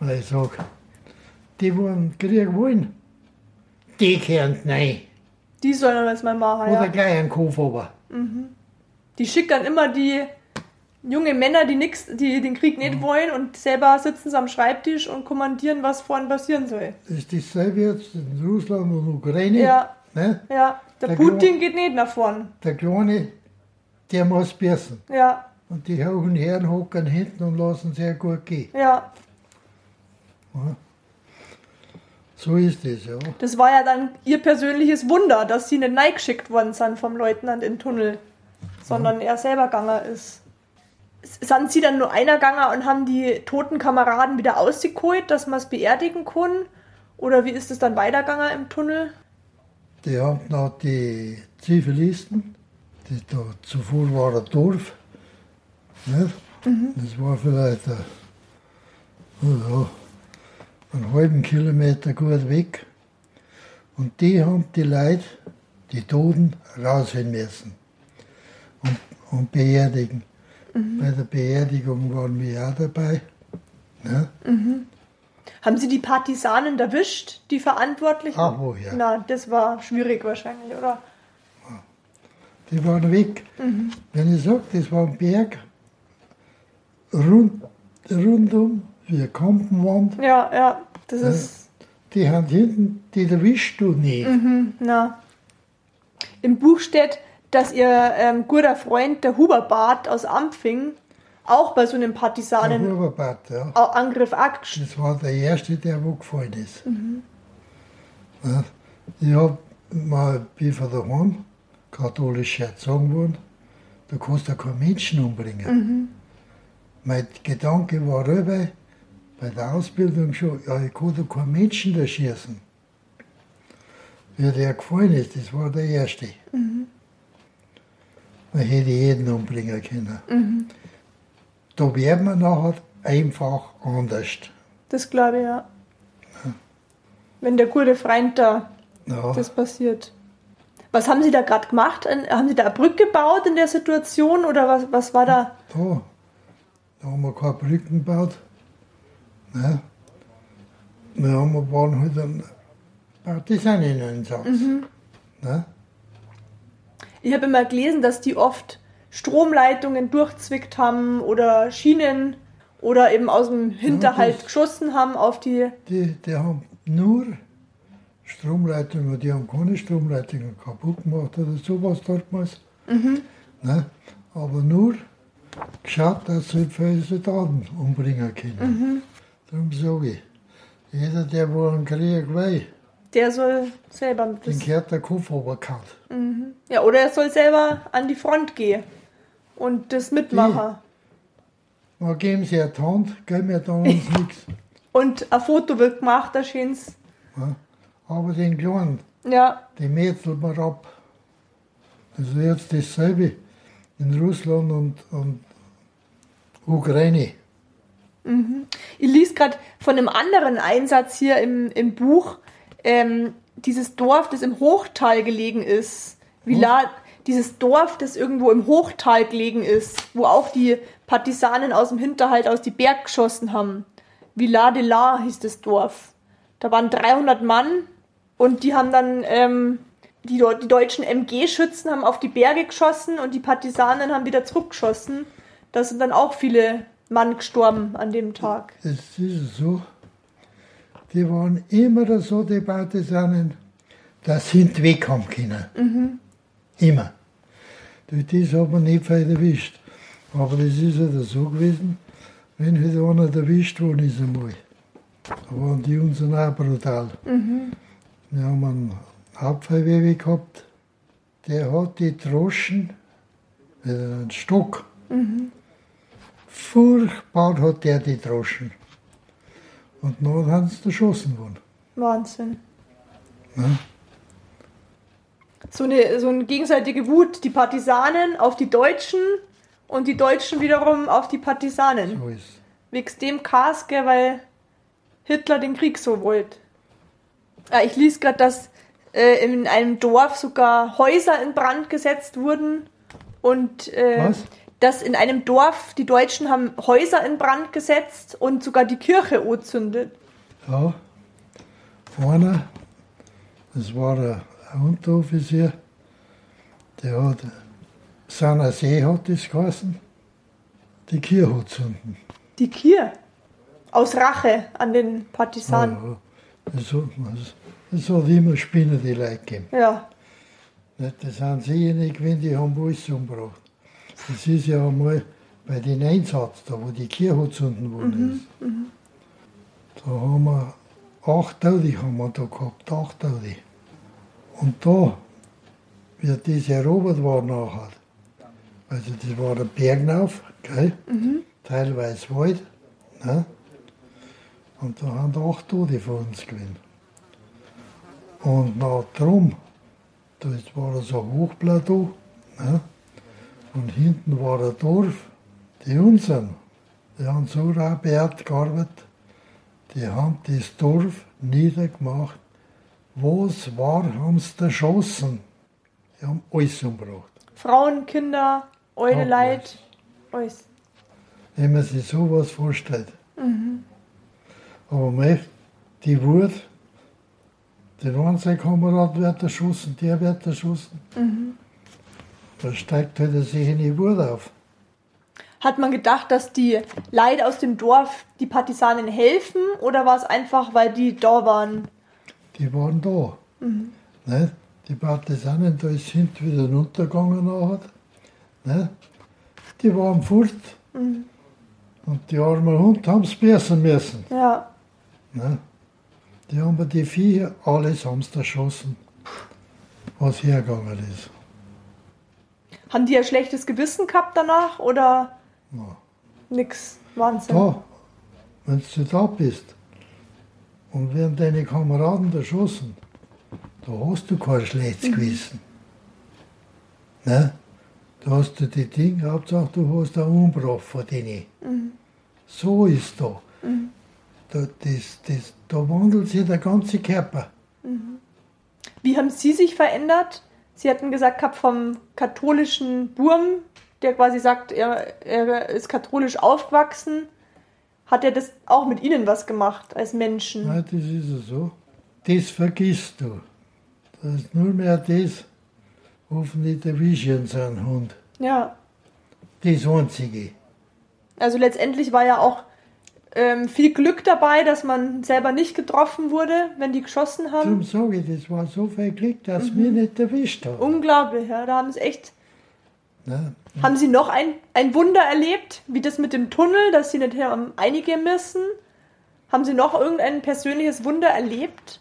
Weil ich sage, die, einen Krieg wollen, die können nein. Die sollen das mal machen, Oder ja. gleich einen Kopf aber. Die schicken immer die junge Männer, die nix, die den Krieg nicht wollen und selber sitzen sie am Schreibtisch und kommandieren, was vorne passieren soll. Das ist dasselbe jetzt in Russland und Ukraine. Ja, Ne? ja. Der Der Putin geht nicht nach vorn. Der Kleine, der muss beißen. Ja, Und die hohen Herren hocken hinten und lassen sehr gut gehen. ja. So ist es, ja. Das war ja dann ihr persönliches Wunder, dass sie nicht neigeschickt worden sind vom Leutnant in den Tunnel, sondern er selber gegangen ist. Sind sie dann nur einer gegangen und haben die toten Kameraden wieder ausgeholt, dass man es beerdigen kann? Oder wie ist es dann weitergegangen im Tunnel? Die haben noch die Zivilisten, die da zuvor war ein Dorf. Nicht? Das war vielleicht ein, ja, einen halben Kilometer gut weg. Und die haben die Leute, die Toten, rausholen müssen und, und beerdigen. Bei der Beerdigung waren wir auch dabei. Ne? Haben sie die Partisanen erwischt, die Verantwortlichen? Ach, woher? Na, das war schwierig wahrscheinlich, oder? Die waren weg. Wenn ich sage, das war ein Berg rund, rundum, wie eine Kampenwand. Ja, ja, das Ja. ist. Die haben hinten, die erwischst du nicht. Na. Im Buch steht, dass ihr ähm, guter Freund, der Huber Barth aus Ampfing, auch bei so einem Der Partisanen Huberbad, ja. Angriff angesch- Das war der erste, der wo gefallen ist. Ja, ich habe mal bin von daheim katholisch erzogen worden, da kannst du keinen Menschen umbringen. Mein Gedanke war rüber, bei der Ausbildung schon, ja, ich kann doch keinen Menschen da schießen. Wie der gefallen ist, das war der erste. Man hätte jeden umbringen können. Da wird man nachher einfach anders. Das glaube ich, ja. Wenn der gute Freund da Ja. das passiert. Was haben Sie da gerade gemacht? Haben Sie da eine Brücke gebaut in der Situation oder was, was war da? Da, da haben wir keine Brücken gebaut. Ne? Wir haben, waren halt ein Partisaneneinsatz. Ne? Ich habe immer gelesen, dass die oft Stromleitungen durchzwickt haben oder Schienen oder eben aus dem Hinterhalt das- geschossen haben auf die. Die, die haben nur Stromleitungen, die haben keine Stromleitungen kaputt gemacht oder sowas damals. Ne? Aber nur geschaut, dass sie für Soldaten umbringen können. Darum sage ich, jeder, der wo einen Krieg will, Der soll selber mit den gehört der Kopf runtergehauen. Ja, oder er soll selber an die Front gehen und das mitmachen. Dann geben sie eine Hand, geben mir dann uns nichts. Und ein Foto wird gemacht, da schön's. Ja. Aber den Kleinen, Ja, den mätselt man ab. Das ist jetzt dasselbe in Russland und, und Ukraine. Ich liest gerade von einem anderen Einsatz hier im, im Buch, ähm, dieses Dorf, das im Hochtal gelegen ist. Villa, dieses Dorf, das irgendwo im Hochtal gelegen ist, wo auch die Partisanen aus dem Hinterhalt aus die Berg geschossen haben. Villa de la hieß das Dorf. Da waren 300 Mann und die haben dann, ähm, die, die deutschen MG-Schützen haben auf die Berge geschossen und die Partisanen haben wieder zurückgeschossen. Da sind dann auch viele Mann gestorben an dem Tag. Es ist so, die waren immer so, die Partisanen, dass sie nicht wegkommen können. Immer. Durch das hat man nicht viel erwischt. Aber das ist ja so gewesen, wenn halt einer erwischt worden ist einmal. Da waren die unseren auch brutal. Wir haben einen Abfallwewe gehabt, der hat die Droschen mit einem Stock. Furchtbar hat der die Droschen. Und dann haben sie erschossen worden. Wahnsinn. Ne? So eine, so eine gegenseitige Wut. Die Partisanen auf die Deutschen und die Deutschen wiederum auf die Partisanen. So ist Wegen dem Chaos, gell, weil Hitler den Krieg so wollte. Ja, ich lies gerade, dass äh, in einem Dorf sogar Häuser in Brand gesetzt wurden und äh, Was? Dass in einem Dorf die Deutschen haben Häuser in Brand gesetzt und sogar die Kirche angezündet. Ja, einer, das war ein Unteroffizier, der hat, Saner See hat das geheißen, die Kirche zünden. Die Kirche. Aus Rache an den Partisanen. Ja, das, hat, das, das hat immer Spinnen, die Leute gegeben. Ja. Das ja nicht gewesen, die haben alles umgebracht. Das ist ja einmal bei den Einsatz, da wo die Kirche gezündet worden ist. Da haben wir acht Tote haben wir da gehabt, acht Tote. Und da, wie das erobert war nachher, also das war der Berglauf, gell? teilweise Wald, ne? und da haben acht Tote von uns gewesen. Und nach drum, da war so ein Hochplateau, ne? Und hinten war ein Dorf, die unseren, die haben so rabiat gearbeitet, die haben das Dorf niedergemacht. Was war, haben sie erschossen. Die haben alles umgebracht. Frauen, Kinder, Eule Ja, Leid, alles. Wenn man sich sowas vorstellt. Aber mei, die Wut, den einen sein Kamerad wird erschossen, der wird erschossen. Da steigt halt sich eine Wut auf. Hat man gedacht, dass die Leute aus dem Dorf die Partisanen helfen oder war es einfach, weil die da waren? Die waren da. Ne? Die Partisanen, da sind wieder runtergegangen nachher. Ne? Die waren fort. Und die armen Hund haben es beißen müssen. Ja. Ne? Die haben die Viecher alles haben sie erschossen, was hergegangen ist. Haben die ein schlechtes Gewissen gehabt danach oder Ja. nix? Wahnsinn. Da, wenn du da bist und werden deine Kameraden erschossen, da hast du kein schlechtes Gewissen. Ne? Da hast du die Dinge, Hauptsache du hast einen Umbruch von denen. So ist da. Da, das, das, da wandelt sich der ganze Körper. Wie haben Sie sich verändert? Sie hatten gesagt gehabt vom katholischen Burm, der quasi sagt, er, er ist katholisch aufgewachsen. Hat er das auch mit Ihnen was gemacht als Menschen? Nein, das ist ja so. Das vergisst du. Das ist nur mehr das, hoffentlich der Vision sein Hund. Ja. Das Einzige. Also letztendlich war ja auch ähm, viel Glück dabei, dass man selber nicht getroffen wurde, wenn die geschossen Darum haben. sage ich, das war so viel Glück, dass wir nicht erwischt haben. Unglaublich, ja. Da haben sie echt. Ne? Haben Sie noch ein, ein Wunder erlebt, wie das mit dem Tunnel, dass Sie nicht haben einige müssen? Haben Sie noch irgendein persönliches Wunder erlebt,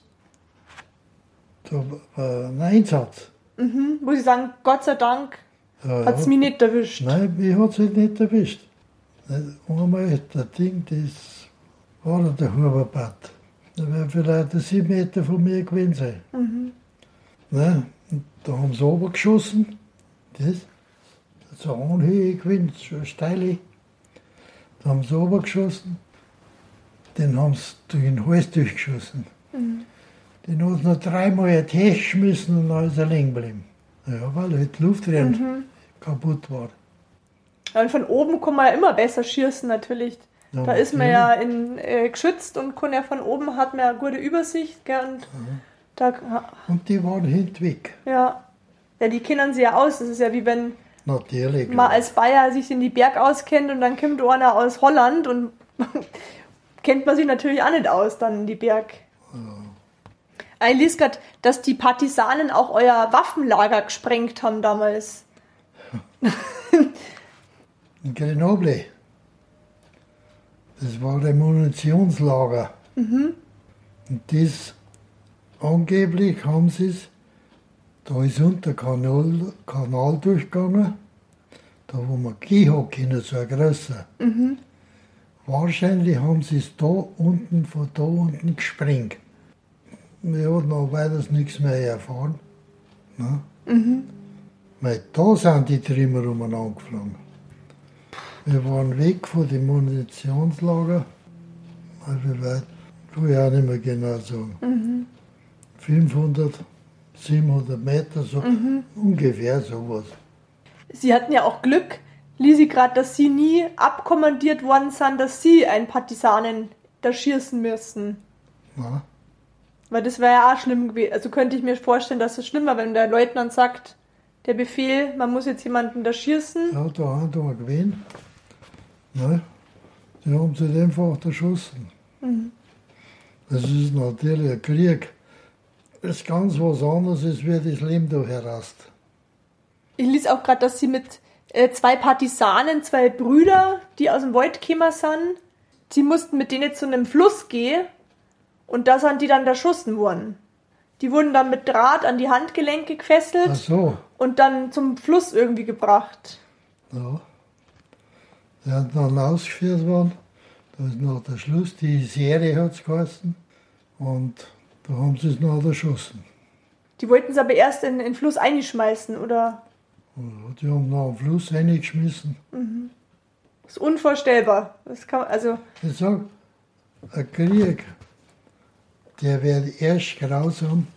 Da war ein Einsatz. mhm, wo Sie sagen, Gott sei Dank Ja, hat es ja. mich nicht erwischt? Nein, mich hat es halt nicht erwischt. Einmal, der Ding, das war der Huberbad. Da wäre vielleicht sieben Meter von mir gewesen sein. Ne? Und da haben sie runtergeschossen. Das, so eine Anhöhe gewesen, so steile. Da haben sie runtergeschossen. den haben sie durch den Hals durchgeschossen. Den hat sie noch dreimal ein Test geschmissen und dann ist er liegen geblieben. Ja, weil halt die Luftrenne kaputt war. Und von oben kann man ja immer besser schießen, natürlich. Ja, da ist man ja in, äh, geschützt und kann ja von oben hat man ja eine gute Übersicht. Gell? Und da, Und die waren hinweg. ja. ja, die kennen sie ja aus. Das ist ja wie wenn Natürlich. man als Bayer sich in die Berg auskennt und dann kommt einer aus Holland und kennt man sich natürlich auch nicht aus dann in die Berg. Ich lese grad, dass die Partisanen auch euer Waffenlager gesprengt haben damals. In Grenoble. Das war der Munitionslager. Und das angeblich haben sie es, da ist unter Kanal, Kanal durchgegangen, da wo man hat können, so ein größer. Wahrscheinlich haben sie es da unten, von da unten gesprengt. Ja, dann weiter nichts mehr erfahren. Ne? Weil da sind die Trümmer umeinander geflogen. Wir waren weg von dem Munitionslager. Also wie weit? Kann ich auch nicht mehr genau sagen. 500, 700 Meter, so ungefähr sowas. Sie hatten ja auch Glück, Lisi gerade, dass sie nie abkommandiert worden sind, dass sie einen Partisanen da schießen müssen. Ja. Weil das wäre ja auch schlimm gewesen. Also könnte ich mir vorstellen, dass es schlimm war, wenn der Leutnant sagt, der Befehl, man muss jetzt jemanden da schießen. Ja, da haben wir gewesen. Ne? Die haben sie einfach erschossen. Das ist natürlich ein Krieg. Das ist ganz was anderes, als wie das Leben da heraus. Ich ließ auch gerade, dass sie mit äh, zwei Partisanen, zwei Brüder, die aus dem Wald gekommen sind, sie mussten mit denen zu einem Fluss gehen und da sind die dann erschossen worden. Die wurden dann mit Draht an die Handgelenke gefesselt so, und dann zum Fluss irgendwie gebracht. ja. Die sind dann ausgeführt worden. Da ist noch der Schluss, die Serie hat es geheißen. Und da haben sie es noch erschossen. Die wollten es aber erst in in den Fluss einschmeißen, oder? Ja, die haben noch am Fluss reingeschmissen. Das ist unvorstellbar. Das kann, also, Ich sag, ein Krieg, der wird erst grausam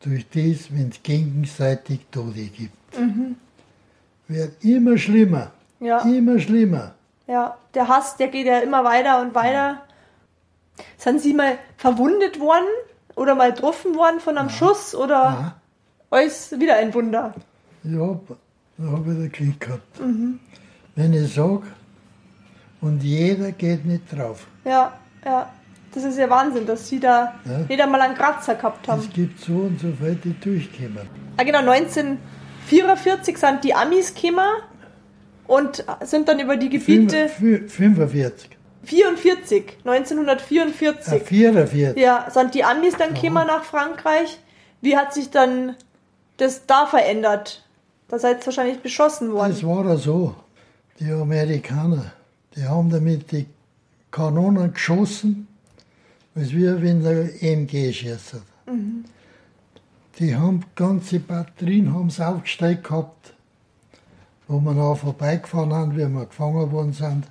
durch das, wenn es gegenseitig Tode gibt. Wird immer schlimmer, ja. immer schlimmer. Ja, der Hass, der geht ja immer weiter und weiter. Sind Sie mal verwundet worden oder mal getroffen worden von einem Schuss oder Ja, alles wieder ein Wunder? ja da habe ich den Glück gehabt. Wenn ich sage, und jeder geht nicht drauf. Ja, ja. Das ist ja Wahnsinn, dass Sie da Ja. nicht einmal einen Kratzer gehabt haben. Es gibt so und so viele, die durchkommen. Ah, genau, 1944 sind die Amis gekommen und sind dann über die Gebiete. Fünf- fü- 45, 44, äh, 1944. 44. Ja, sind die Amis dann gekommen nach Frankreich? Wie hat sich dann das da verändert? Da seid ihr wahrscheinlich beschossen worden. Das war ja so. Die Amerikaner, die haben damit die Kanonen geschossen, als wir wenn der MG schießt. Die haben ganze Batterien haben's aufgestellt gehabt, wo wir noch vorbeigefahren haben, wie wir gefangen worden sind.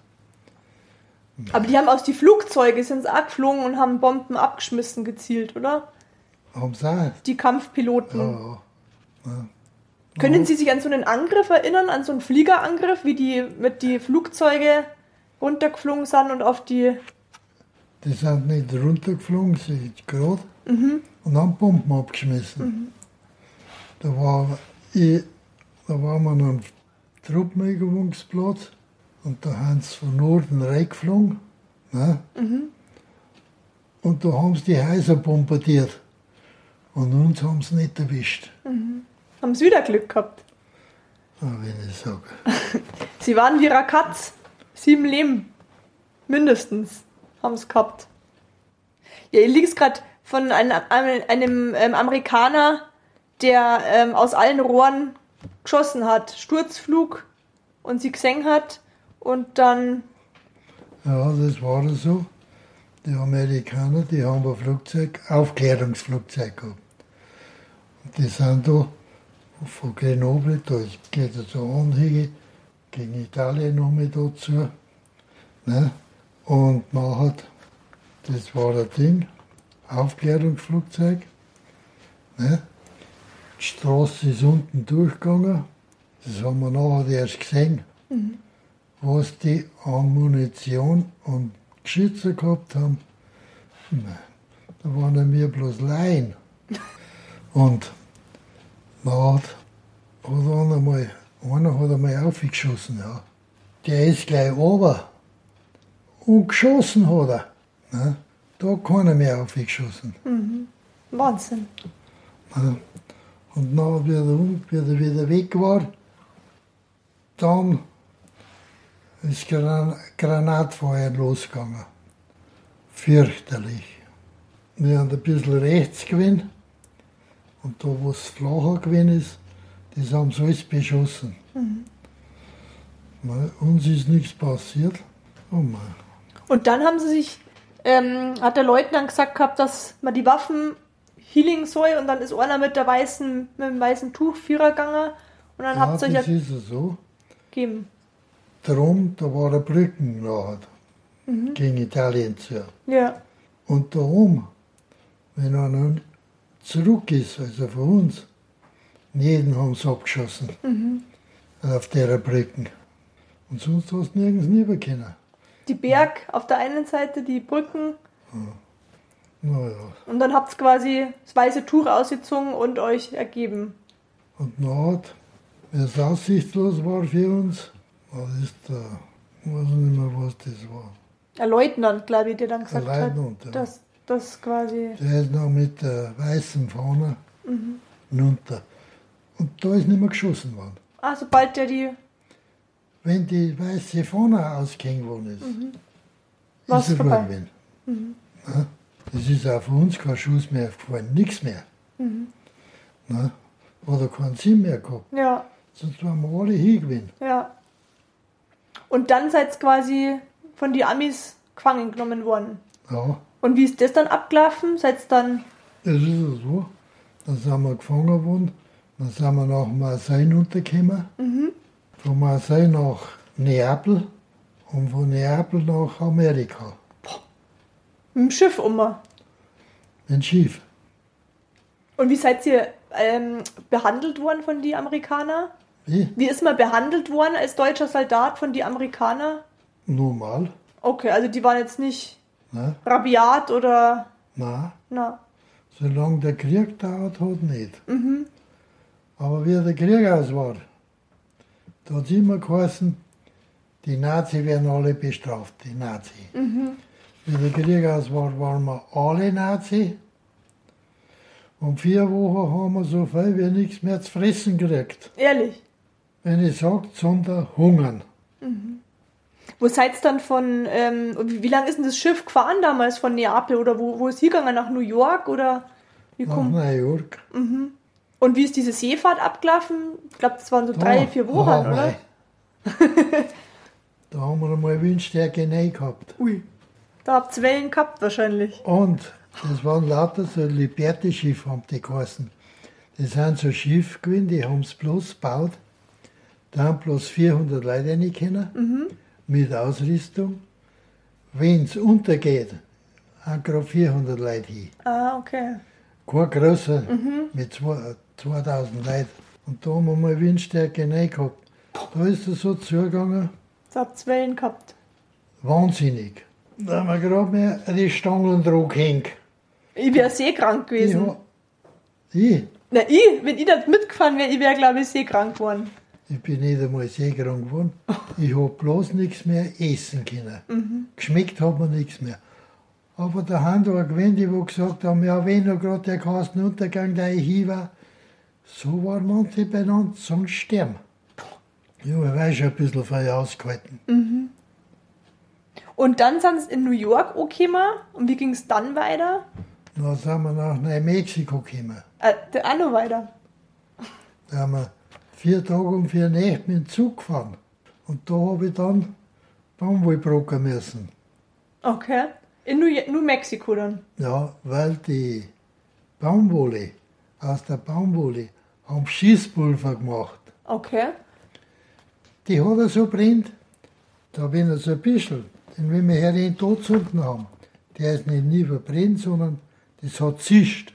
Aber die haben aus die Flugzeuge sind auch geflogen und haben Bomben abgeschmissen, gezielt, oder? Haben sie auch. Die Kampfpiloten. Ja, Können Sie sich an so einen Angriff erinnern, an so einen Fliegerangriff, wie die mit die Flugzeuge runtergeflogen sind und auf die. die sind nicht runtergeflogen, sie sind gerade und haben Bomben abgeschmissen. Da, war ich, da waren wir einem Truppenübungsplatz und da haben sie von Norden reingeflogen. Ne? Und da haben sie die Häuser bombardiert. Und uns haben sie nicht erwischt, Haben Sie wieder Glück gehabt. Ah, wenn ich sage. Sie waren wie Rakatz. Sieben Leben. Mindestens haben es gehabt. Ja, ihr liegt gerade von einem, einem, einem ähm, Amerikaner, der ähm, aus allen Rohren geschossen hat. Sturzflug und sie gesehen hat. Und dann, Ja, das war so. Die Amerikaner, die haben ein Flugzeug, Aufklärungsflugzeug gehabt. Und die sind da von Grenoble, da geht es so Anhänge gegen Italien noch mit dazu. Ne? Und nachher Das war ein Ding, Aufklärungsflugzeug. Ne? Die Straße ist unten durchgegangen. Das haben wir nachher erst gesehen, was die an Munition und Geschütze gehabt haben. Da waren ja wir bloß Laien. Und dann hat, hat einer mal, einer hat einmal aufgeschossen, ja. Der ist gleich runter. Und geschossen hat er. Ne? Da hat keiner mehr aufgeschossen. Wahnsinn. Ne? Und dann, wie er, um- wie er wieder weg war, dann ist Gran Granatfeuer losgegangen. Fürchterlich. Wir haben ein bisschen rechts gewesen. Und da, wo es flacher gewesen ist, das haben sie alles beschossen. Ne, Uns ist nichts passiert. Oh. Und dann haben sie sich, ähm, hat der Leutnant gesagt gehabt, dass man die Waffen healing soll und dann ist einer mit der weißen, mit dem weißen Tuch Vierer gegangen und dann Ja, habt ihr euch ja ist ja so. gegeben. Drum, da war eine Brücken nachher, gegen Italien zu. Ja. Und da oben, wenn einer zurück ist, also von uns, jeden haben sie abgeschossen. Auf der Brücken. Und sonst hast du nirgends neben können. Die Berg auf der einen Seite, die Brücken Naja. und dann habt ihr quasi das weiße Tuch ausgezogen und euch ergeben. Und nachher, wenn es aussichtslos war für uns, was ist da, ich weiß nicht mehr, was das war. Der Leutnant, glaube ich, der dann gesagt Der Leutnant, hat, ja. dass das quasi. Der ist noch mit der weißen Fahne runter. Und da ist nicht mehr geschossen worden. Ah, sobald der die. Wenn die weiße Fahne ausgehängt worden ist, War's ist er vorbei. vorbei. Ja, das ist auch für uns kein Schuss mehr gefallen, nichts mehr. Na, oder keinen Sinn mehr gehabt. Ja, Sonst waren wir alle hingewinnen. ja. Und dann seid ihr quasi von die Amis gefangen genommen worden. Ja, Und wie ist das dann abgelaufen? Seid ihr dann. das ist ja so. Dann sind wir gefangen worden. Dann sind wir nach Marseille runtergekommen. Von Marseille nach Neapel und von Neapel nach Amerika. Mit dem Schiff um. Mit dem Schiff. Und wie seid ihr ähm, behandelt worden von die Amerikaner? Wie? Wie ist man behandelt worden als deutscher Soldat von die Amerikaner? Normal. Okay, also die waren jetzt nicht Ne? rabiat oder. Nein. Na. Solange der Krieg dauert hat, nicht. Aber wie der Krieg aus war, da hat es immer geheißen, die Nazi werden alle bestraft, die Nazi. Wie der Krieg aus war, waren wir alle Nazi. Und vier Wochen haben wir so viel wie nichts mehr zu fressen gekriegt. Ehrlich. Wenn ich sage, sondern hungern. Wo seid ihr dann von. Ähm, wie, lange ist denn das Schiff gefahren damals von Neapel? Oder wo, wo ist hingegangen? Nach New York? Oder. Wie Nach kommt. New York. Und wie ist diese Seefahrt abgelaufen? Ich glaube, das waren so drei, Da, vier Wochen, da, oder? da haben wir einmal Windstärke rein gehabt. Ui. Da habt ihr Wellen gehabt wahrscheinlich. Und das waren lauter so Liberty-Schiffe, haben die geheißen. Das sind so Schiffe gewesen, die haben es bloß gebaut. Da haben bloß 400 Leute rein können, mit Ausrüstung. Wenn es untergeht, haben gerade 400 Leute hin. Ah, okay. Kein großer mit zwei- 2000 Leuten. Und da haben wir mal Windstärke rein gehabt. Da ist es so zugegangen, Da habt ihr Wellen gehabt. wahnsinnig. Da haben wir gerade mehr die Stangen dran gehängt. Ich wäre seekrank gewesen. Ja. Ich? Na, ich, wenn ich nicht mitgefahren wäre, ich wäre, glaube ich, seekrank geworden. Ich bin nicht einmal seekrank geworden. Ich habe bloß nichts mehr essen können. Geschmeckt hat mir nichts mehr. Aber der Hand war gewesen, die gesagt haben, ja, wenn noch gerade der Kastenuntergang da hin war, so waren manche beieinander, sonst sterben. Ja, ich weiß schon ein bisschen viel ausgehalten. Und dann sind sie in New York angekommen. Und wie ging es dann weiter? Dann sind wir nach Neumexiko gekommen. Äh, der auch noch weiter. Da haben wir vier Tage und vier Nächte mit dem Zug gefahren. Und da habe ich dann Baumwoll brocken müssen. Okay. In New, New Mexico dann. Ja, weil die Baumwolle, aus der Baumwolle, haben Schießpulver gemacht. Okay. Die hat er so brennt, da bin ich so ein bisschen. Denn wenn wir herein totzünden haben, der ist nicht nie verbrennt, sondern das hat zischt.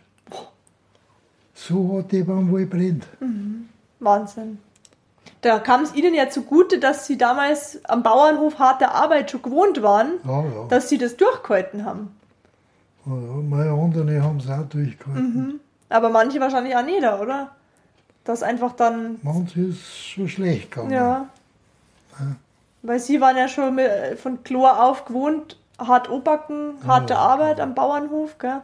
So hat die Baumwolle brennt. Wahnsinn. Da kam es Ihnen ja zugute, dass Sie damals am Bauernhof harte Arbeit schon gewohnt waren, Ja, ja. dass Sie das durchgehalten haben. ja meine anderen haben es auch durchgehalten. Aber manche wahrscheinlich auch nicht, oder? Das einfach dann, Manche ist schon schlecht gegangen. ja. Weil Sie waren ja schon mit, von Chlor auf gewohnt, hart obacken, harte Ja. Arbeit am Bauernhof, gell?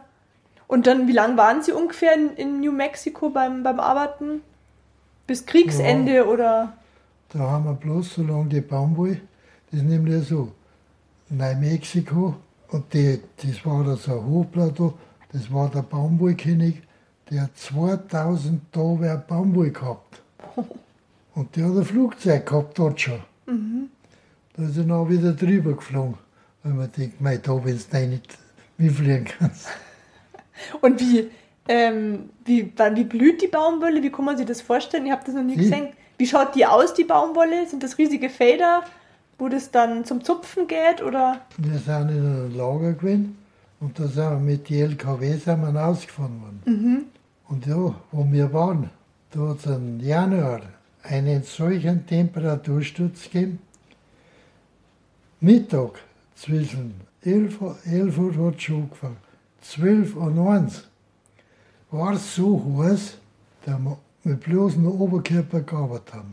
Und dann, wie lange waren Sie ungefähr in, in New Mexico beim, beim Arbeiten? Bis Kriegsende oder? Da haben wir bloß so lange die Baumwolle. Das ist nämlich so. Neumexiko, und die, das war da so ein Hochplateau, das war der Baumwollkönig, der hat 2000 Dollar Baumwolle gehabt. Und der hat ein Flugzeug gehabt dort schon. Da er dann wieder drüber geflogen. Weil man denkt, mei, da, wenn du nicht mitfliegen kannst. Und wie, ähm, wie, wie blüht die Baumwolle? Wie kann man sich das vorstellen? Ich habe das noch nie Wie? gesehen. Wie schaut die aus, die Baumwolle? Sind das riesige Felder, wo das dann zum Zupfen geht? Oder? Wir sind in einem Lager gewesen und da sind wir mit den LKW sind wir rausgefahren worden. Und ja, wo wir waren, da hat es im Januar einen solchen Temperatursturz gegeben. Mittag zwischen 11, Uhr- 11 Uhr hat es schon angefangen. 12 und 1 war es so heiß, dass wir mit bloßem Oberkörper gearbeitet haben.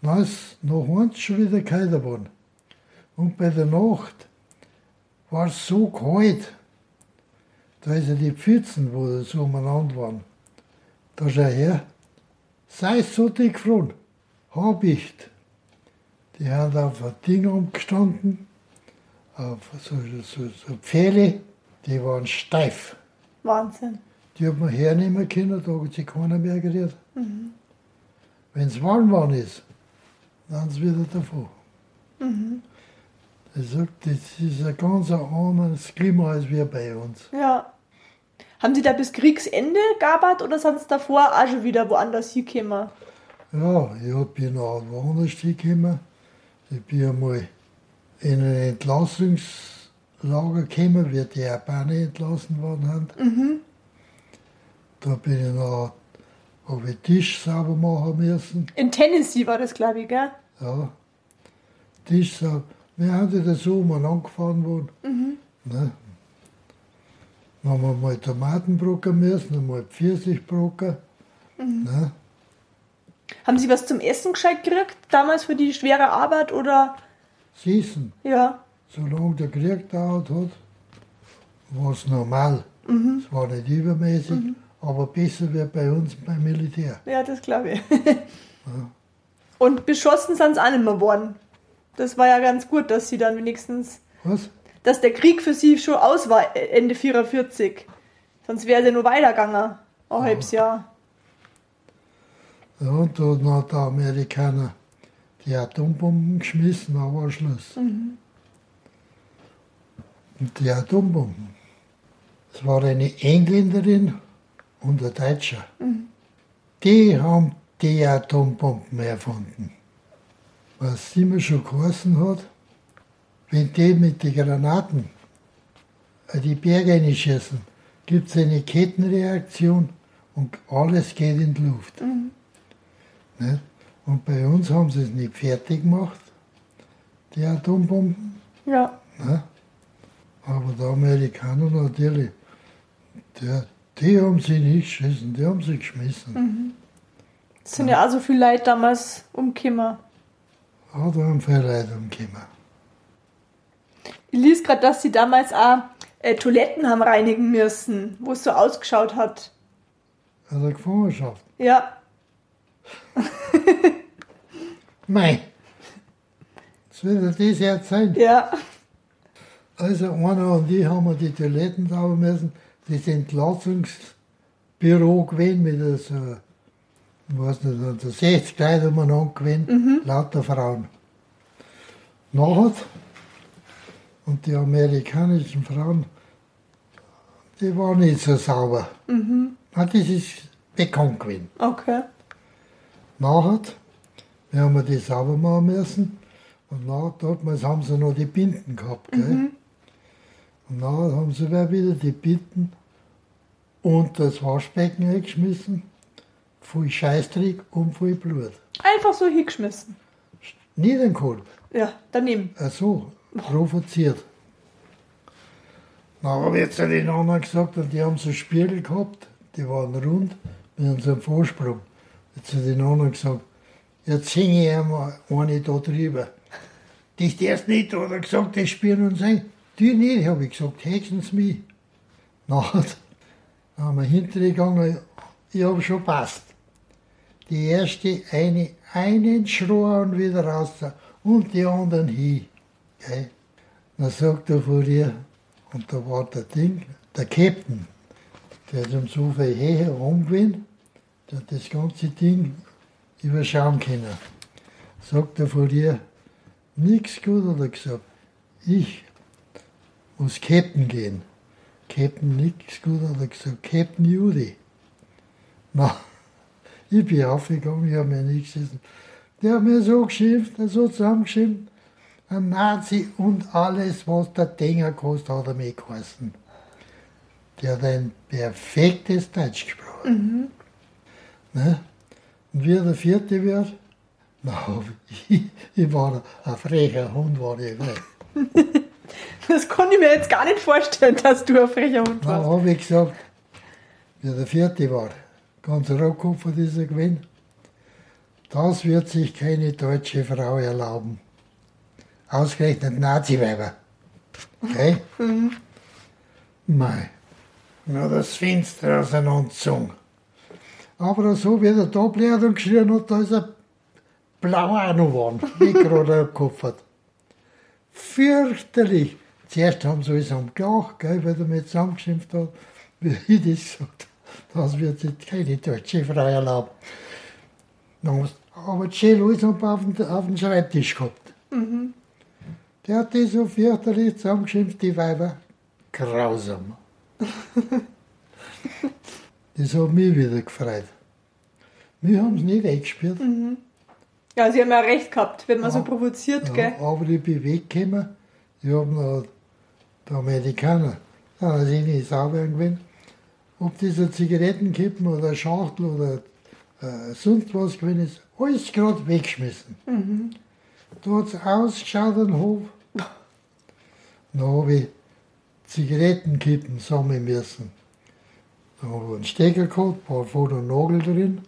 Dann ist nach eins schon wieder kälter geworden. Und bei der Nacht war es so kalt, da ist ja die Pfützen, wo da so umeinander waren. Da schau her, sei so dick gefroren. Habicht. Die haben auf ein Ding umgestanden, auf so, so, so Pfähle, die waren steif. Wahnsinn. Die hat man hernehmen können, da hat sich keiner mehr gerührt. Wenn es warm war ist, dann ist wieder davon. Ich sag, das ist ein ganz anderes Klima als wir bei uns. Ja. Haben Sie da bis Kriegsende gearbeitet oder sind Sie davor auch schon wieder woanders hingekommen? Ja, ich bin auch woanders hingekommen. Ich bin einmal in ein Entlassungslager gekommen, wie die Japaner entlassen worden sind. Da bin ich noch, habe ich Tisch sauber machen müssen. In Tennessee war das, glaube ich, gell? Ja, Tisch sauber. Wir haben das so umeinander gefahren worden. Ne? Dann haben wir mal Tomaten brocken müssen, einmal Pfirsich brocken. Ne? Haben Sie was zum Essen gescheit gekriegt, damals für die schwere Arbeit oder? Siehsten. Ja. solange der Krieg gedauert hat, war es normal. Es war nicht übermäßig, aber besser wie bei uns beim Militär. Ja, das glaube ich. Und beschossen sind sie auch nicht mehr worden. Das war ja ganz gut, dass sie dann wenigstens, Was? dass der Krieg für sie schon aus war, äh, Ende 44. Sonst wäre sie nur weitergegangen. Ein halbes Jahr. Ja, und da hat der Amerikaner die Atombomben geschmissen, war Schluss. Und die Atombomben, es war eine Engländerin und ein Deutscher. Die haben die Atombomben erfunden. Was immer schon geheißen hat, wenn die mit den Granaten die Berge einschießen, gibt es eine Kettenreaktion und alles geht in die Luft. Ne? Und bei uns haben sie es nicht fertig gemacht, die Atombomben. Ja. Ne? Aber die Amerikaner natürlich, die, die haben sie nicht geschissen, die haben sie geschmissen. Es sind ja auch so viele Leute damals umgekommen. Aber da haben viele Leute umgekommen. Ich ließ gerade, dass sie damals auch äh, Toiletten haben reinigen müssen, wo es so ausgeschaut hat. An der Gefangenschaft. Ja. Mei, das wird ja das jetzt sein. Ja. Also einer und ich haben wir die Toiletten sauber müssen, das Entlassungsbüro gewesen mit so, ich weiß nicht, so 60 Leute umeinander gewesen, lauter Frauen. Nachher, und die amerikanischen Frauen, die waren nicht so sauber. Mhm. Das ist bekannt gewesen. Okay. Nachher, wir haben wir die sauber machen müssen. Und nachher, damals haben sie noch die Binden gehabt. Gell? Und Und dann haben sie wieder die Bitten und das Waschbecken eingeschmissen. Viel Scheißdreck und viel Blut. Einfach so hingeschmissen. Kolb. Ja, daneben. Ach so, provoziert. Dann habe ich zu den anderen gesagt, und die haben so Spiegel gehabt, die waren rund, mit einem Vorsprung. Zu den anderen gesagt, jetzt hänge ich einmal eine da drüber. Das darfst nicht, hat er gesagt, das spielen und sein. Die nicht, habe ich gesagt, sie mich. Nachher haben wir hintergegangen, ich habe schon passt. Die erste, eine, einen Schrohr und wieder raus und die anderen hin. Gell? Dann sagt er vor ihr, und da war der Ding, der Captain, der zum so viel her rumgewinnt, das ganze Ding überschauen können. Sagt er vor ihr, nichts gut, hat er gesagt. Ich muss Captain gehen. Captain nichts gut, hat er gesagt. Captain Judy. Na, ich bin aufgegangen, ich habe mir nichts gesehen. Der hat mir so geschimpft, so zusammengeschimpft. Ein Nazi und alles, was der Dinger kostet, hat er mir geheißen. Der hat ein perfektes Deutsch gesprochen. Ne? Und wie der vierte wird, na, ich, ich war ein frecher Hund, war ich gleich. Das konnte ich mir jetzt gar nicht vorstellen, dass du ein frecher Hund Dann warst. habe ich gesagt, wie der vierte war, ganz Rohkopf dieser Gewinn, das wird sich keine deutsche Frau erlauben. Ausgerechnet Nazi-Weiber. Okay? Mei. Na, das Fenster auseinandergezogen. Aber so wie er da bläht und geschrien hat, da ist er blau auch noch geworden, wie gerade am Kopf hat. Fürchterlich. Zuerst haben sie alles am gelacht, gell, weil er mich zusammengeschimpft hat, wie ich das gesagt habe. Das wird sich keine deutsche Frau erlauben. Dann aber schön alles auf den, auf den Schreibtisch gehabt. Der hat die so fürchterlich zusammengeschimpft, die Weiber. Grausam. das hat mich wieder gefreut. Wir haben es nicht weggespielt. Ja, sie haben ja recht gehabt, wenn man so Ja. provoziert, Ja, gell? aber ich bin weggekommen. Ich habe noch die Amerikaner, da haben sie nicht sauber gewesen. Ob das ein Zigarettenkippen oder eine Schachtel oder äh, sonst was gewesen ist, alles gerade weggeschmissen. Da hat es ausgeschaut, ein Hof. Dann habe ich Zigarettenkippen sammeln müssen. Da habe ich einen Stecker gehabt, ein paar Foto Nagel drin.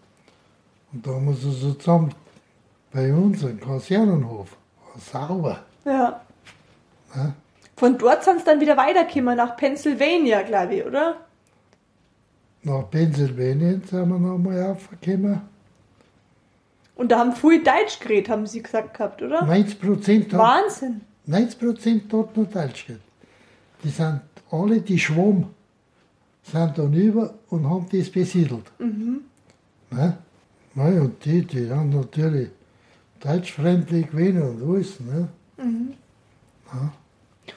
Und da haben wir sie so zusammen bei uns im Kasernenhof. Sauber. Ja. Ja. Von dort sind sie dann wieder weitergekommen nach Pennsylvania, glaube ich, oder? Nach Pennsylvania sind wir nochmal aufgekommen. Und da haben viele Deutsch geredet, haben sie gesagt gehabt, oder? 90 Prozent Wahnsinn. 90 Prozent hat noch Deutsch geredet. Die sind alle, die Schwamm, sind dann über und haben das besiedelt. Ne? Nein, und die, die haben natürlich deutschfreundlich gewesen und alles. Ne?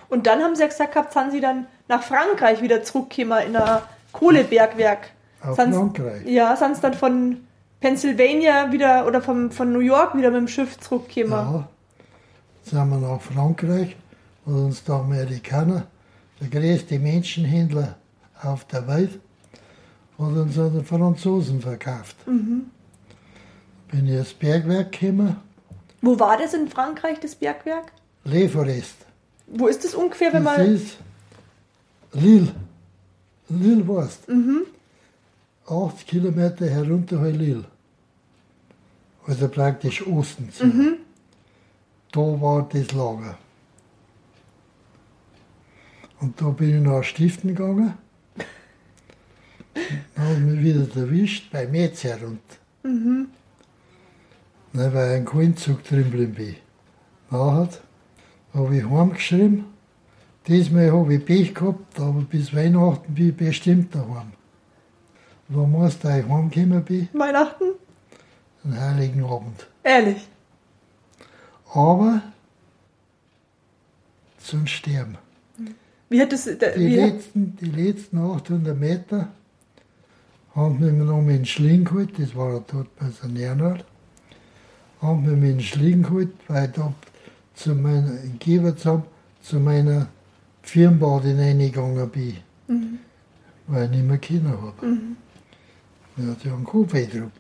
Und dann haben sie ja gesagt gehabt, sind sie dann nach Frankreich wieder zurückgekommen in ein Kohlebergwerk. Auf Sind- Frankreich. Ja, sind sie dann von Pennsylvania wieder oder vom, von New York wieder mit dem Schiff zurückgekommen. Ja, sind wir nach Frankreich und uns der Amerikaner, der größte Menschenhändler auf der Welt, hat uns an den Franzosen verkauft. Bin ich ins Bergwerk gekommen, Wo war das in Frankreich, das Bergwerk? Le Forest. Wo ist das ungefähr, wenn Das man. ist Lille. Lille warst. 80 Kilometer herunter bei Lille. Also praktisch Osten. zu. Da war das Lager. Und da bin ich nach Stiften gegangen. Dann habe ich mich wieder erwischt bei Metzer und dann, weil ich ein Kohlenzug drin geblieben bin. Nachher habe ich heimgeschrieben. Diesmal habe ich Pech gehabt, aber bis Weihnachten bin ich bestimmt daheim. Wann meinst du, heimgekommen bin? Weihnachten? Am Heiligen Abend. Ehrlich. Aber zum Sterben. Wie hat das. da- Die, Wie, letzten, die letzten 800 Meter haben wir noch mit dem Schling geholt, das war ja dort bei St. Jernert, haben wir mit dem Schling geholt, weil da zu meiner, in Geverzam, zu meiner Firmenbad hineingegangen bin, weil ich nicht mehr Kinder habe. Hat ja einen Kopf gedruckt.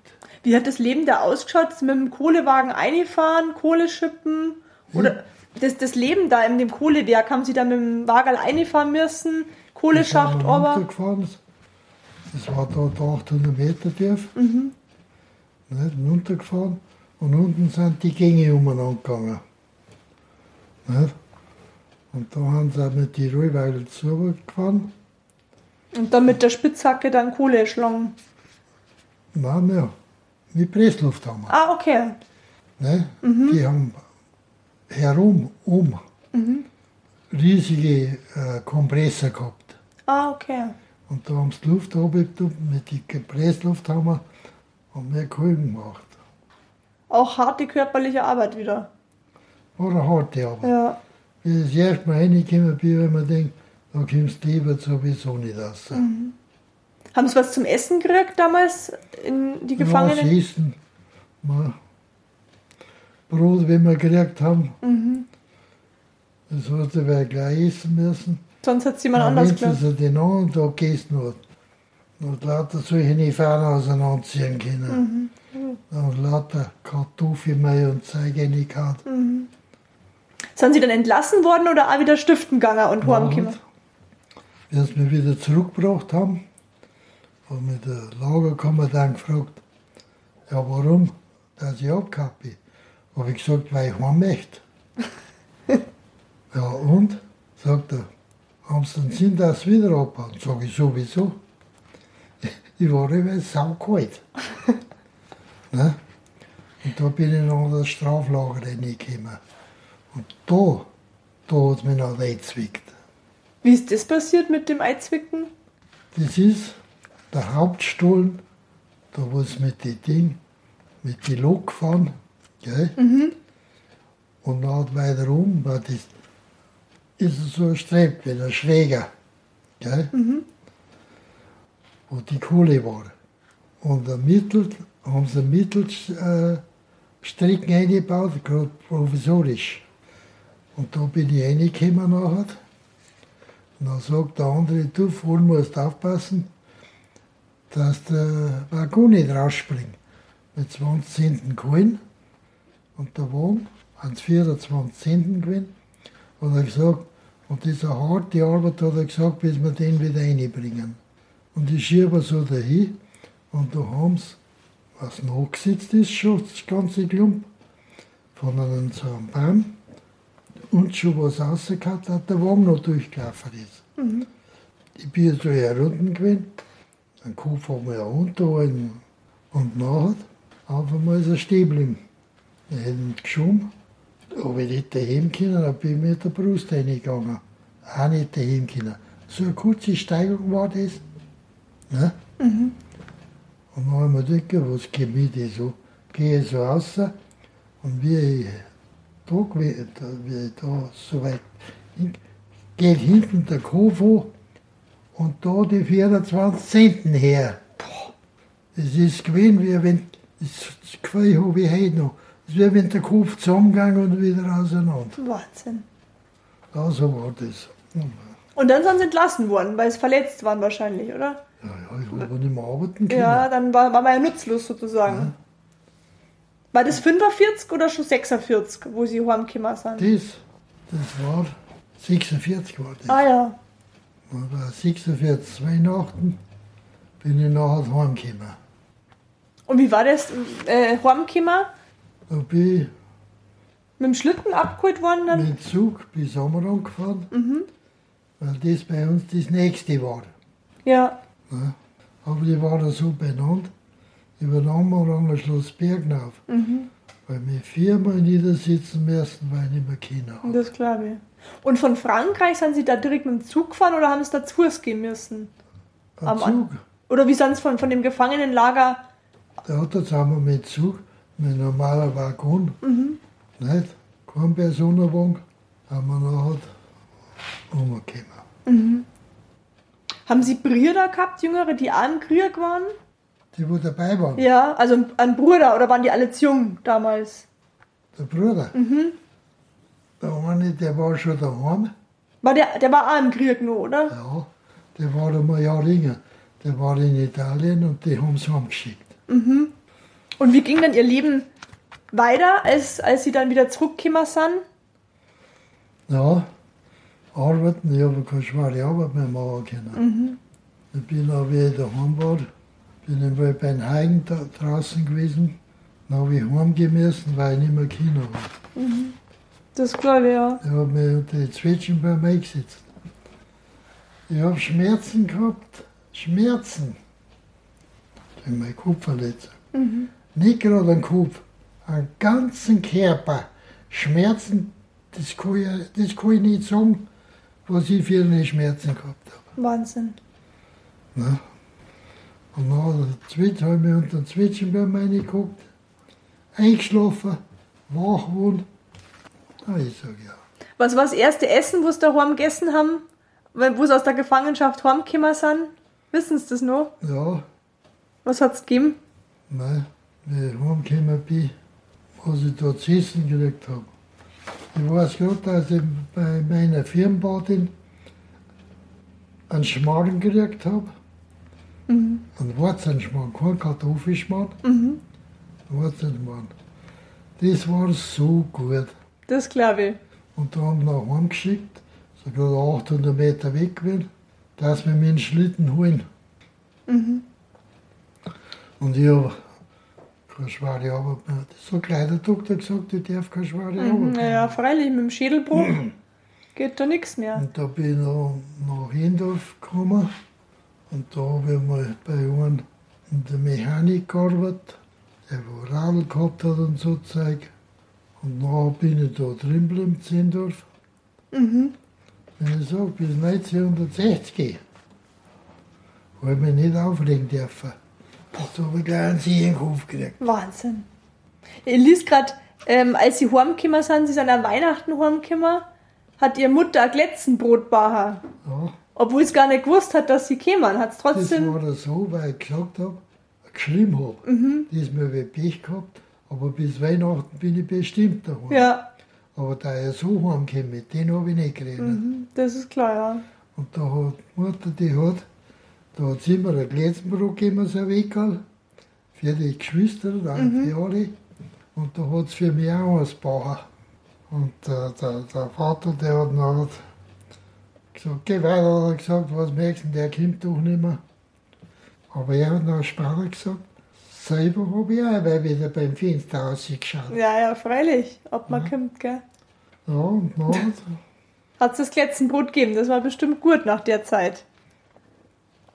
Wie hat das Leben da ausgeschaut? Mit dem Kohlewagen einfahren, Kohle schippen? Oder das, das Leben da in dem Kohlewerk, haben Sie da mit dem Wagen einfahren müssen? Kohleschacht, aber. Das war da 800 Meter tief. Mhm. Nicht, runtergefahren. Und unten sind die Gänge umeinander gegangen. Nicht? Und da haben sie auch mit die Rollweile zugefahren. Und dann mit der Spitzhacke dann Kohle schlagen. Nein, mehr. Mit Pressluft haben wir. Ah, okay. Ne? Die haben herum, um, riesige äh, Kompressor gehabt. Ah, okay. Und da haben sie die Luft runtergetan, mit der Pressluft haben wir, haben wir Kohlen gemacht. Auch harte körperliche Arbeit wieder. Eine harte Arbeit. Ja. Wie das erste Mal reingekommen bin, wenn man denkt, da kommst du lieber sowieso nicht raus. Haben Sie was zum Essen gekriegt damals in die Gefangenen? Ja, das Essen. Ma, Brot, wenn wir gekriegt haben. Das hast du wer gleich essen müssen. Sonst hat es jemand Ja, anders gemacht. sie den anderen Tag gegessen hat, und lauter solche Nefahren auseinanderziehen können. Und lauter Kartoffelmehl und Zeug reingehauen. Sind Sie dann entlassen worden oder auch wieder stiften gegangen und heimgekommen? Wie sie mich wieder zurückgebracht haben, haben mich der Lagerkommandant gefragt, ja warum, dass ich abgehabt bin. Habe ich gesagt, weil ich heim möchte. ja und? Dass sie wieder abhauen? Sag ich sowieso. Ich war immer saukalt. ne? Und da bin ich noch in das Straflager reingekommen. Und da, da hat es mich noch weggezwickt. Wie ist das passiert mit dem Eizwicken? Das ist der Hauptstollen, da wo es mit den Ding, mit die Lok gefahren, gell? Und dann weiter um, war das, ist es so ein Streb, wie der Schräger, gell? Wo die Kohle war. Und der Mittel, haben sie einen Mittelstrecken eingebaut, gerade provisorisch. Und da bin ich reingekommen nachher. Und dann sagt der andere, du vorne musst aufpassen, dass der Waggon nicht rausspringt. Mit 20 Cent Kohlen. Und der Wagen hat 24 Cent gewinnt. Und er gesagt, und das ist eine harte Arbeit, hat er gesagt, bis wir den wieder reinbringen. Und ich schiebe so dahin. Und da haben sie, was nachgesetzt ist, schon das ganze Klump, von einem so einem Baum und schon was rausgehauen hat, der Wagen noch durchgelaufen ist. Ich bin so herunten gewesen, den Kopf haben wir runtergehalten und nachher auf einmal ist er stehen geblieben. Er hat ihn geschoben, aber ich nicht daheim können, dann bin ich mit der Brust reingegangen. Auch nicht daheim können. So eine kurze Steigung war das. Ne? Und dann haben wir gedacht, was geht mit das so? Gehe ich so raus und wie ich da, wie ich da so weit hin, geht hinten der Kopf an und da die 24 Centen her. Das ist gewesen, wie wenn, das Gefühl habe ich heute noch, es wie wenn der Kopf zusammengegangen und wieder auseinander. Wahnsinn. Ja, so war das. Ja, Und dann sind sie entlassen worden, weil sie verletzt waren wahrscheinlich, oder? ja, ich habe nicht mehr arbeiten können. Ja, dann war, war man ja nutzlos sozusagen. War das 45 oder schon 46, wo sie heimgekommen sind? Das, das war 46 war das. Ah ja. Und bei 46 Weihnachten bin ich nachher heimgekommen. Und wie war das? Äh, heimgekommen? Bin ich Mit dem Schlitten abgeholt worden dann? mit dem Zug bis Ammerang gefahren, weil das bei uns das nächste war. Ja. Ne? Aber die waren so benannt, über den Ammerang Schloss Bergnauf. Weil wir viermal niedersitzen müssen, weil ich nicht mehr Kinder habe. Das glaube ich. Und von Frankreich sind sie da direkt mit dem Zug gefahren oder haben sie da zu Fuß gehen müssen? Am An- Zug, Oder wie sind sie von, von dem Gefangenenlager? da hat haben wir mit Zug, mit einem normalen Waggon, nicht? Kein Personenwagen, haben wir nachher umgekommen. Haben sie Brüder gehabt, Jüngere, die auch im Krieg waren? Die, wo dabei waren, Ja, also ein Bruder oder waren die alle zu jung damals? der Bruder, der eine, der war schon daheim, War der, der war auch im Krieg noch, oder? Ja, der war einmal Jahr länger. Der war in Italien und die haben sie heimgeschickt. Und wie ging dann ihr Leben weiter, als, als sie dann wieder zurückgekommen sind? Ja, arbeiten, ich habe keine schwere Arbeit mehr machen können. Ich bin auch wieder daheim war, bin einmal bei den Heigen da draußen gewesen. Dann habe ich heimgehen müssen, weil ich nicht mehr Kino war. Das glaube ich, ja. Ich habe mir unter die Zwetschgenbäume eingesetzt. Ich habe Schmerzen gehabt. Schmerzen. In meinem Kopf verletzt. Nicht gerade am ganzen Körper. Schmerzen, das kann ich, das kann ich nicht sagen, was ich für eine Schmerzen gehabt habe. Wahnsinn. Ne? Und dann habe ich mich unter den Zwetschgenbaum reingeguckt, eingeschlafen, wach geworden. Ah, ich sage ja. Was war das erste Essen, was sie daheim gegessen haben, wo sie aus der Gefangenschaft heimgekommen sind? Wissen sie das noch? Ja, Was hat es gegeben? Nein, ich heimgekommen bin, was ich da zu essen gekriegt habe. Ich weiß gerade, dass ich bei meiner Firmenbatin einen Schmarrn gekriegt habe. Einen Wurzelschmarrn, kein Kartoffelschmarrn. Mhm. Wurzelschmarrn. Das war so gut. Das glaube ich. Und da haben wir nach Hause geschickt, so gerade 800 Meter weg gewesen, dass wir mit dem Schlitten holen. Und ich habe keine schwere Arbeit mehr. So kleiner Doktor gesagt, ich darf keine schwere Arbeit Mhm, mehr. naja, freilich, mit dem Schädelbruch geht da nichts mehr. Und da bin ich noch nach Hindorf gekommen und da habe ich mal bei einem in der Mechanik gearbeitet, der wo Radl gehabt hat und so Zeug. Und nachher bin ich da drin geblieben, in Zindorf. Mhm. Wenn ich sage, bis 1960 habe ich mich nicht aufregen dürfen. Da habe ich gleich einen See in den Kopf gekriegt. Wahnsinn. Ich liest gerade, ähm, als sie heimgekommen sind, sie sind an Weihnachten heimgekommen, hat ihre Mutter ein Glätzenbrot baha. Ja, Obwohl es gar nicht gewusst hat, dass sie kämen, hat es das trotzdem. war das so, weil ich gesagt habe, geschrieben habe. Diesmal habe ich Pech gehabt, aber bis Weihnachten bin ich bestimmt daheim. Ja, Aber da er so heimgekommen, mit denen habe ich nicht geredet. mhm, das ist klar, ja. Und da hat die Mutter, die hat, da hat sie immer ein Glätzenbrot gegeben, so ein für die Geschwister, dann für alle. Und da hat sie für mich auch eins gebaut. Und der, der, der Vater, der hat halt gesagt, geh weiter, hat er gesagt, was möchtest du, der kommt doch nicht mehr. Aber er hat dann später gesagt, selber habe ich auch wieder beim Fenster rausgeschaut. Ja, ja, freilich, ob man kommt, gell. Ja, und dann Hat es das Glätzenbrot gegeben, das war bestimmt gut nach der Zeit.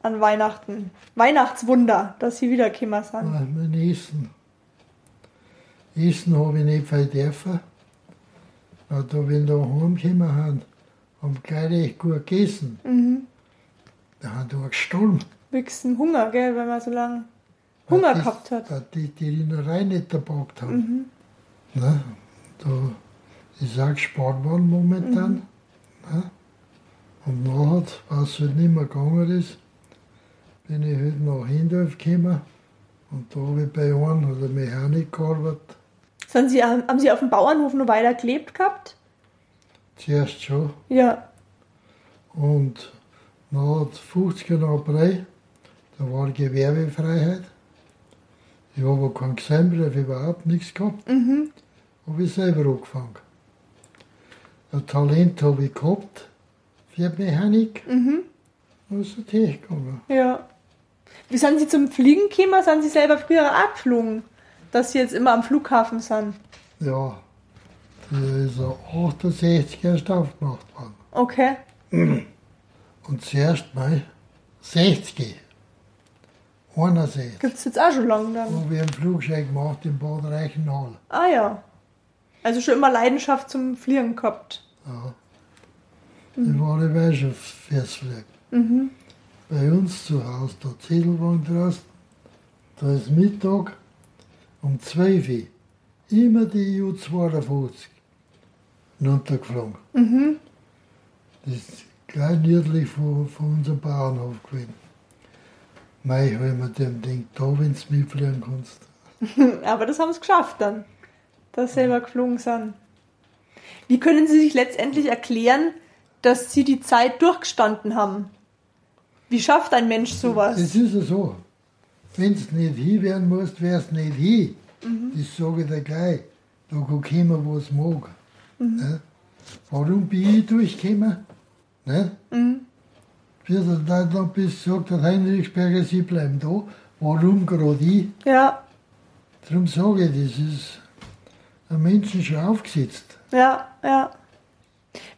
An Weihnachten. Weihnachtswunder, dass sie wiedergekommen sind. Ah, mein Essen. Essen habe ich nicht viel dürfen. Na, da, wenn da heimgekommen haben, haben gleich recht gut gegessen. Mhm. Da haben da gestorben. Wegen Hunger, gell, wenn man so lange Hunger die- gehabt hat. Weil die die Rinnerei nicht gepackt haben. Mhm. Na, da ist auch gespart worden momentan. Mhm. Na, und nachher, was halt nicht mehr gegangen ist, bin ich halt nach Hindorf gekommen. Und da habe ich bei einem, der Mechanik gearbeitet. Sind sie, haben sie auf dem Bauernhof noch weiter gelebt gehabt? Zuerst schon. Ja. Und nach 50 April, da war Gewerbefreiheit. Ich habe aber keinen Gesellenbrief, überhaupt nichts gehabt. Mhm. Habe ich selber angefangen. Ein Talent habe ich gehabt für Mechanik. Mhm. Da ist es durchgegangen. Ja. Wie sind sie zum Fliegen gekommen? Sind sie selber früher auch geflogen? Dass sie jetzt immer am Flughafen sind? Ja, da ist ein 68 erst aufgemacht worden. Okay. Und zuerst mal 60. 61. Gibt es jetzt auch schon lange dann? habe ich einen Flugschein gemacht in Bad Reichenhall. Ah ja. Also schon immer Leidenschaft zum Fliegen gehabt. Ja. Ich war dabei schon fürs Fliegen. Mhm. Bei uns zu Hause, der Ziedelwagen draußen, da ist Mittag um 12 Uhr immer die EU-52 runtergeflogen. Mhm. Das ist gleich nördlich von, von unserem Bauernhof gewesen. Mei, habe ich mir dem gedacht, da, wenn du mitfliegen kannst. Aber das haben sie geschafft dann. Dass sie selber geflogen sind. Wie können Sie sich letztendlich erklären, dass sie die Zeit durchgestanden haben. Wie schafft ein Mensch sowas? Es ist ja so. Wenn du nicht hin werden musst, wärst du nicht hin. Das sage ich dir gleich. Da kann kommen, was mag. Ne? Warum bin ich durchgekommen? Ne? Wie der da da bis sagt, der Heinrichsberger, sie bleiben da. Warum gerade ich? Ja, Darum sage ich, das ist ein Menschen schon aufgesetzt. ja, ja.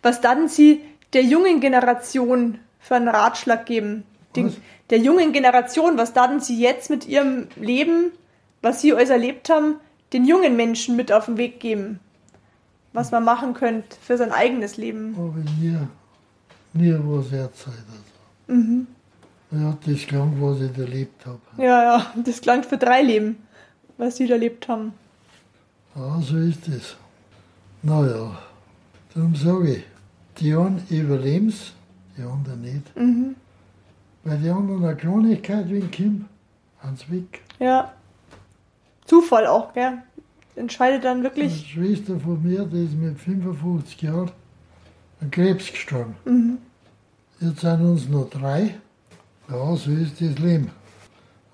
Was dann sie der jungen Generation für einen Ratschlag geben? Den, der jungen Generation, was dann sie jetzt mit ihrem Leben, was sie alles erlebt haben, den jungen Menschen mit auf den Weg geben? Was man machen könnte für sein eigenes Leben. Aber mir, mir was erzählt. Also. Ja, das klang, was ich erlebt habe. Ja, ja, das klang für drei Leben, was sie erlebt haben. Ja, so ist es. Naja, darum sage ich, die einen überleben es, die anderen nicht. Weil die anderen eine Kleinigkeit, wenn kommt, ans weg. Ja. Zufall auch, gell? Entscheidet dann Eine wirklich. Schwester von mir, die ist mit 55 Jahren an Krebs gestorben. Jetzt sind uns noch drei. Ja, so ist das Leben.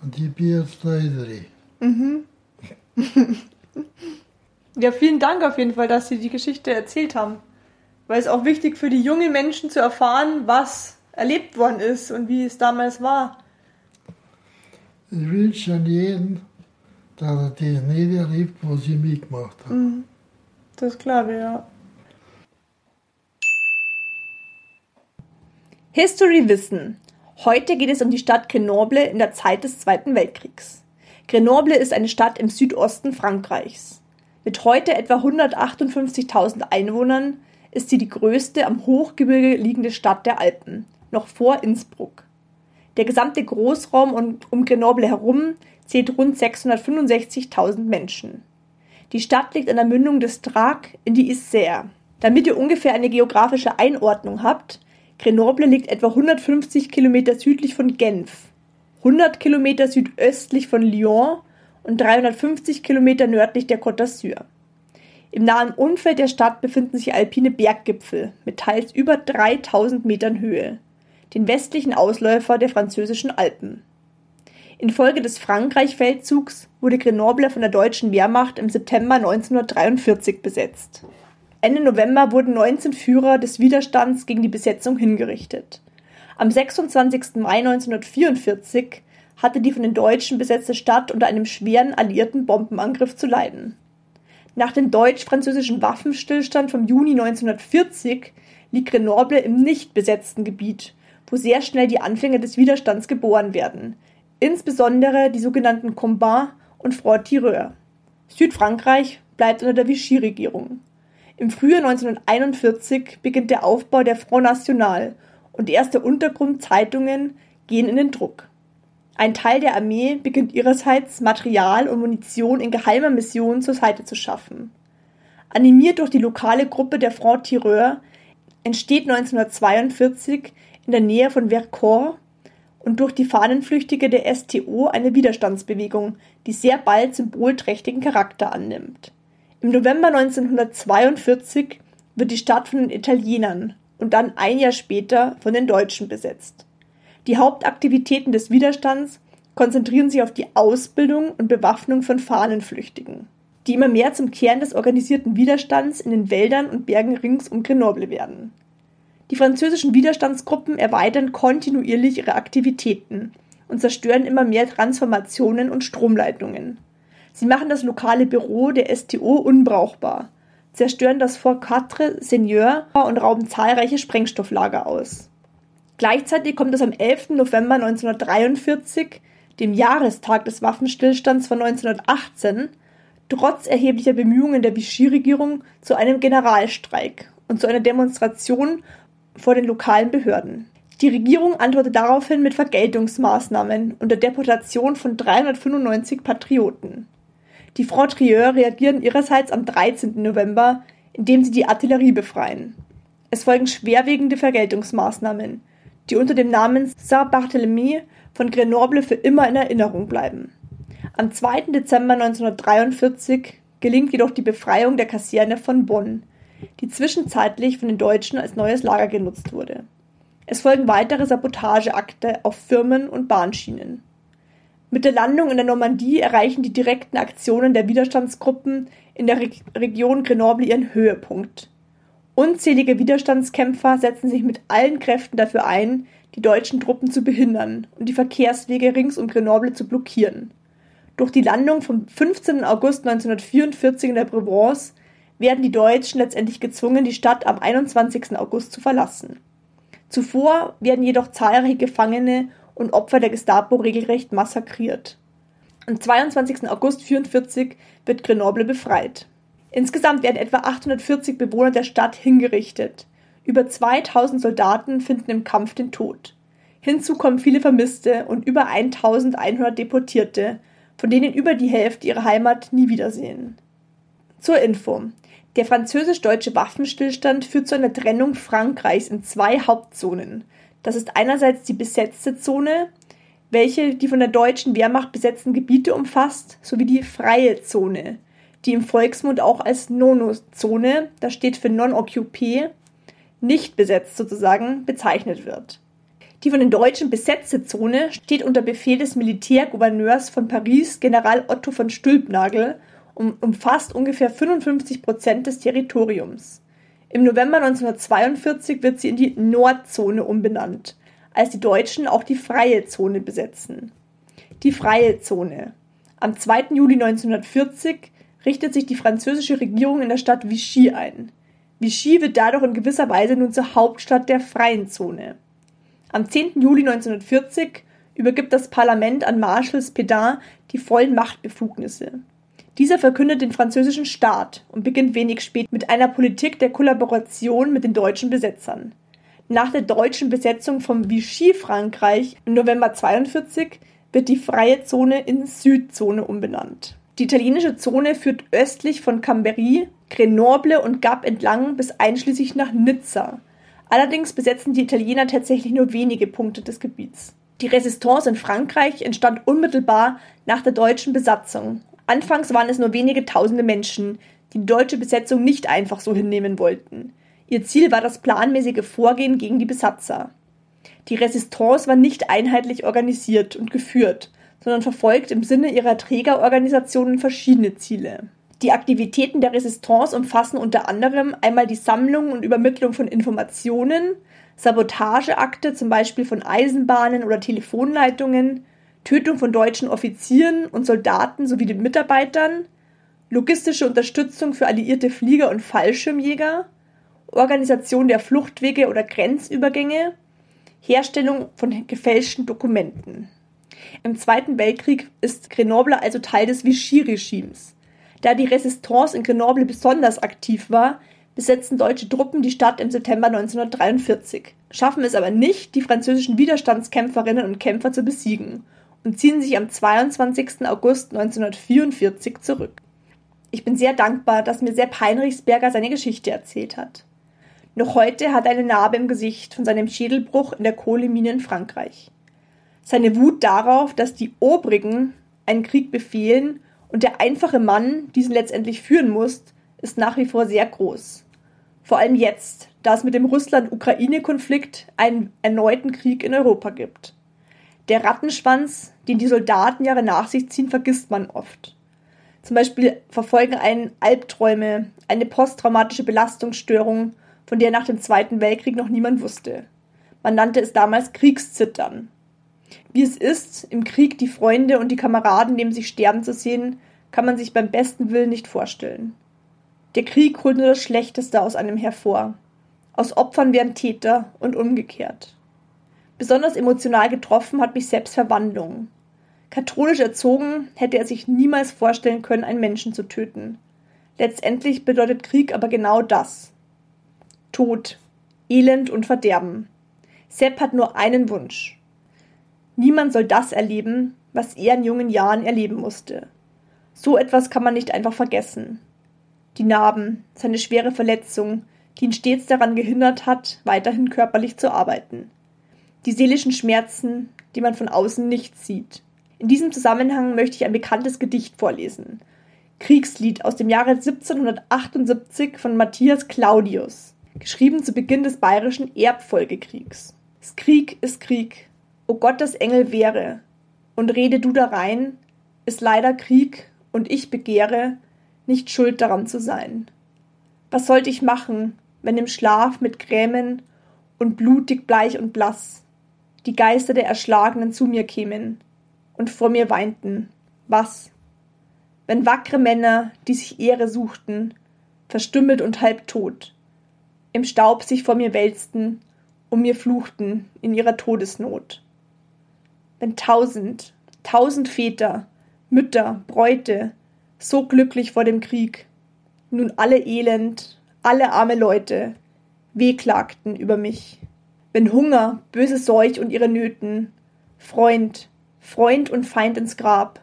Und ich bin jetzt der Ältere. Ja, vielen Dank auf jeden Fall, dass Sie die Geschichte erzählt haben. Weil es auch wichtig für die jungen Menschen zu erfahren, was erlebt worden ist und wie es damals war. Ich wünsche an jeden, dass er das nicht erlebt, was ich mitgemacht habe. Das glaube ich, ja. History Wissen. Heute geht es um die Stadt Grenoble in der Zeit des Zweiten Weltkriegs. Grenoble ist eine Stadt im Südosten Frankreichs. Mit heute etwa 158.000 Einwohnern ist sie die größte am Hochgebirge liegende Stadt der Alpen, noch vor Innsbruck. Der gesamte Großraum um, um Grenoble herum zählt rund 665.000 Menschen. Die Stadt liegt an der Mündung des Drac in die Isère. Damit ihr ungefähr eine geografische Einordnung habt, Grenoble liegt etwa 150 Kilometer südlich von Genf, 100 Kilometer südöstlich von Lyon und 350 Kilometer nördlich der Côte d'Azur. Im nahen Umfeld der Stadt befinden sich alpine Berggipfel mit teils über 3000 Metern Höhe, den westlichen Ausläufer der französischen Alpen. Infolge des Frankreich-Feldzugs wurde Grenoble von der deutschen Wehrmacht im September 1943 besetzt. Ende November wurden 19 Führer des Widerstands gegen die Besetzung hingerichtet. Am 26. Mai 1944 hatte die von den Deutschen besetzte Stadt unter einem schweren alliierten Bombenangriff zu leiden. Nach dem deutsch-französischen Waffenstillstand vom Juni 1940 liegt Grenoble im nicht besetzten Gebiet, wo sehr schnell die Anfänge des Widerstands geboren werden, insbesondere die sogenannten Combats und Front-Tireurs. Südfrankreich bleibt unter der Vichy-Regierung. Im Frühjahr 1941 beginnt der Aufbau der Front National und erste Untergrundzeitungen gehen in den Druck. Ein Teil der Armee beginnt ihrerseits Material und Munition in geheimer Mission zur Seite zu schaffen. Animiert durch die lokale Gruppe der Front Tireur entsteht 1942 in der Nähe von Vercors und durch die Fahnenflüchtige der STO eine Widerstandsbewegung, die sehr bald symbolträchtigen Charakter annimmt. Im November 1942 wird die Stadt von den Italienern und dann ein Jahr später von den Deutschen besetzt. Die Hauptaktivitäten des Widerstands konzentrieren sich auf die Ausbildung und Bewaffnung von Fahnenflüchtigen, die immer mehr zum Kern des organisierten Widerstands in den Wäldern und Bergen rings um Grenoble werden. Die französischen Widerstandsgruppen erweitern kontinuierlich ihre Aktivitäten und zerstören immer mehr Transformationen und Stromleitungen. Sie machen das lokale Büro der STO unbrauchbar, zerstören das Fort Quatre Seigneur und rauben zahlreiche Sprengstofflager aus. Gleichzeitig kommt es am 11. November 1943, dem Jahrestag des Waffenstillstands von 1918, trotz erheblicher Bemühungen der Vichy-Regierung zu einem Generalstreik und zu einer Demonstration vor den lokalen Behörden. Die Regierung antwortet daraufhin mit Vergeltungsmaßnahmen und der Deportation von 395 Patrioten. Die Front Trieur reagieren ihrerseits am 13. November, indem sie die Artillerie befreien. Es folgen schwerwiegende Vergeltungsmaßnahmen, die unter dem Namen Saint-Barthélemy von Grenoble für immer in Erinnerung bleiben. Am 2. Dezember 1943 gelingt jedoch die Befreiung der Kaserne von Bonn, die zwischenzeitlich von den Deutschen als neues Lager genutzt wurde. Es folgen weitere Sabotageakte auf Firmen und Bahnschienen. Mit der Landung in der Normandie erreichen die direkten Aktionen der Widerstandsgruppen in der Re Region Grenoble ihren Höhepunkt. Unzählige Widerstandskämpfer setzen sich mit allen Kräften dafür ein, die deutschen Truppen zu behindern und die Verkehrswege rings um Grenoble zu blockieren. Durch die Landung vom 15. August 1944 in der Provence werden die Deutschen letztendlich gezwungen, die Stadt am 21. August zu verlassen. Zuvor werden jedoch zahlreiche Gefangene und Opfer der Gestapo regelrecht massakriert. Am 22. August 1944 wird Grenoble befreit. Insgesamt werden etwa 840 Bewohner der Stadt hingerichtet. Über 2000 Soldaten finden im Kampf den Tod. Hinzu kommen viele Vermisste und über 1100 Deportierte, von denen über die Hälfte ihre Heimat nie wiedersehen. Zur Info. Der französisch-deutsche Waffenstillstand führt zu einer Trennung Frankreichs in zwei Hauptzonen. Das ist einerseits die besetzte Zone, welche die von der deutschen Wehrmacht besetzten Gebiete umfasst, sowie die freie Zone, die im Volksmund auch als Nono-Zone, das steht für Non-Occupé, nicht besetzt sozusagen, bezeichnet wird. Die von den Deutschen besetzte Zone steht unter Befehl des Militärgouverneurs von Paris, General Otto von Stülpnagel, und umfasst ungefähr 55 Prozent des Territoriums. Im November 1942 wird sie in die Nordzone umbenannt, als die Deutschen auch die freie Zone besetzen. Die freie Zone. Am 2. Juli 1940 richtet sich die französische Regierung in der Stadt Vichy ein. Vichy wird dadurch in gewisser Weise nun zur Hauptstadt der freien Zone. Am 10. Juli 1940 übergibt das Parlament an Marschall Pétain die vollen Machtbefugnisse. Dieser verkündet den französischen Staat und beginnt wenig spät mit einer Politik der Kollaboration mit den deutschen Besetzern. Nach der deutschen Besetzung vom Vichy-Frankreich im November 1942 wird die freie Zone in Südzone umbenannt. Die italienische Zone führt östlich von Chambéry, Grenoble und Gap entlang bis einschließlich nach Nizza. Allerdings besetzen die Italiener tatsächlich nur wenige Punkte des Gebiets. Die Resistance in Frankreich entstand unmittelbar nach der deutschen Besatzung Anfangs waren es nur wenige tausende Menschen, die die deutsche Besetzung nicht einfach so hinnehmen wollten. Ihr Ziel war das planmäßige Vorgehen gegen die Besatzer. Die Resistance war nicht einheitlich organisiert und geführt, sondern verfolgt im Sinne ihrer Trägerorganisationen verschiedene Ziele. Die Aktivitäten der Resistance umfassen unter anderem einmal die Sammlung und Übermittlung von Informationen, Sabotageakte zum Beispiel von Eisenbahnen oder Telefonleitungen, Tötung von deutschen Offizieren und Soldaten sowie den Mitarbeitern, logistische Unterstützung für alliierte Flieger und Fallschirmjäger, Organisation der Fluchtwege oder Grenzübergänge, Herstellung von gefälschten Dokumenten. Im Zweiten Weltkrieg ist Grenoble also Teil des Vichy-Regimes. Da die Resistance in Grenoble besonders aktiv war, besetzten deutsche Truppen die Stadt im September 1943, schaffen es aber nicht, die französischen Widerstandskämpferinnen und Kämpfer zu besiegen und ziehen sich am 22. August 1944 zurück. Ich bin sehr dankbar, dass mir Sepp Heinrichsberger seine Geschichte erzählt hat. Noch heute hat er eine Narbe im Gesicht von seinem Schädelbruch in der Kohlemine in Frankreich. Seine Wut darauf, dass die Obrigen einen Krieg befehlen und der einfache Mann diesen letztendlich führen muss, ist nach wie vor sehr groß. Vor allem jetzt, da es mit dem Russland-Ukraine-Konflikt einen erneuten Krieg in Europa gibt. Der Rattenschwanz, den die Soldatenjahre nach sich ziehen, vergisst man oft. Zum Beispiel verfolgen einen Albträume, eine posttraumatische Belastungsstörung, von der nach dem Zweiten Weltkrieg noch niemand wusste. Man nannte es damals Kriegszittern. Wie es ist, im Krieg die Freunde und die Kameraden neben sich sterben zu sehen, kann man sich beim besten Willen nicht vorstellen. Der Krieg holt nur das Schlechteste aus einem hervor. Aus Opfern werden Täter und umgekehrt. Besonders emotional getroffen hat mich selbst Verwandlung. Katholisch erzogen hätte er sich niemals vorstellen können, einen Menschen zu töten. Letztendlich bedeutet Krieg aber genau das. Tod, Elend und Verderben. Sepp hat nur einen Wunsch. Niemand soll das erleben, was er in jungen Jahren erleben musste. So etwas kann man nicht einfach vergessen. Die Narben, seine schwere Verletzung, die ihn stets daran gehindert hat, weiterhin körperlich zu arbeiten die seelischen Schmerzen, die man von außen nicht sieht. In diesem Zusammenhang möchte ich ein bekanntes Gedicht vorlesen. Kriegslied aus dem Jahre 1778 von Matthias Claudius, geschrieben zu Beginn des bayerischen Erbfolgekriegs. Krieg ist Krieg, o Gottes Engel wäre, und rede du darein, ist leider Krieg, und ich begehre, nicht schuld daran zu sein. Was sollte ich machen, wenn im Schlaf mit Grämen und blutig bleich und blass die Geister der Erschlagenen zu mir kämen und vor mir weinten? Was? Wenn wackre Männer, die sich Ehre suchten, verstümmelt und halbtot, im Staub sich vor mir wälzten und mir fluchten in ihrer Todesnot. Wenn tausend, tausend Väter, Mütter, Bräute, so glücklich vor dem Krieg, nun alle elend, alle arme Leute, wehklagten über mich. Wenn Hunger, böse Seuch und ihre Nöten, Freund, Freund und Feind ins Grab,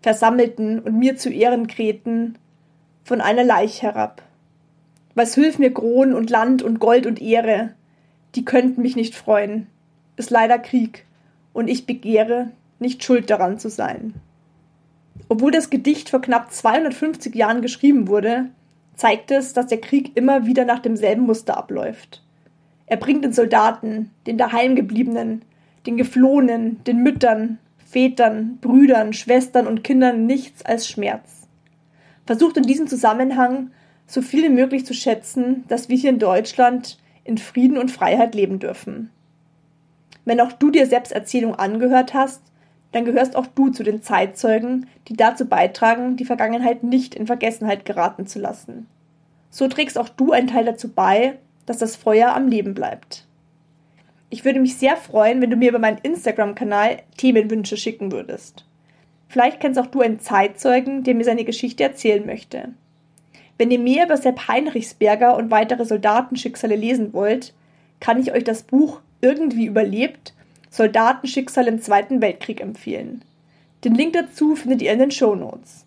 versammelten und mir zu Ehren krähten, von einer Leich herab. Was hülf mir Kron und Land und Gold und Ehre, die könnten mich nicht freuen, ist leider Krieg, und ich begehre, nicht schuld daran zu sein. Obwohl das Gedicht vor knapp 250 Jahren geschrieben wurde, zeigt es, dass der Krieg immer wieder nach demselben Muster abläuft. Er bringt den Soldaten, den daheimgebliebenen, den Geflohenen, den Müttern, Vätern, Brüdern, Schwestern und Kindern nichts als Schmerz. Versucht in diesem Zusammenhang so viel wie möglich zu schätzen, dass wir hier in Deutschland in Frieden und Freiheit leben dürfen. Wenn auch du dir Selbsterzählung angehört hast, dann gehörst auch du zu den Zeitzeugen, die dazu beitragen, die Vergangenheit nicht in Vergessenheit geraten zu lassen. So trägst auch du einen Teil dazu bei, dass das Feuer am Leben bleibt. Ich würde mich sehr freuen, wenn du mir über meinen Instagram-Kanal Themenwünsche schicken würdest. Vielleicht kennst auch du einen Zeitzeugen, der mir seine Geschichte erzählen möchte. Wenn ihr mehr über Sepp Heinrichsberger und weitere Soldatenschicksale lesen wollt, kann ich euch das Buch Irgendwie überlebt Soldatenschicksal im Zweiten Weltkrieg empfehlen. Den Link dazu findet ihr in den Show Notes.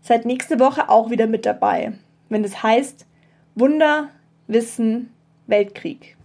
Seid nächste Woche auch wieder mit dabei, wenn es heißt Wunder, Wissen, Weltkrieg.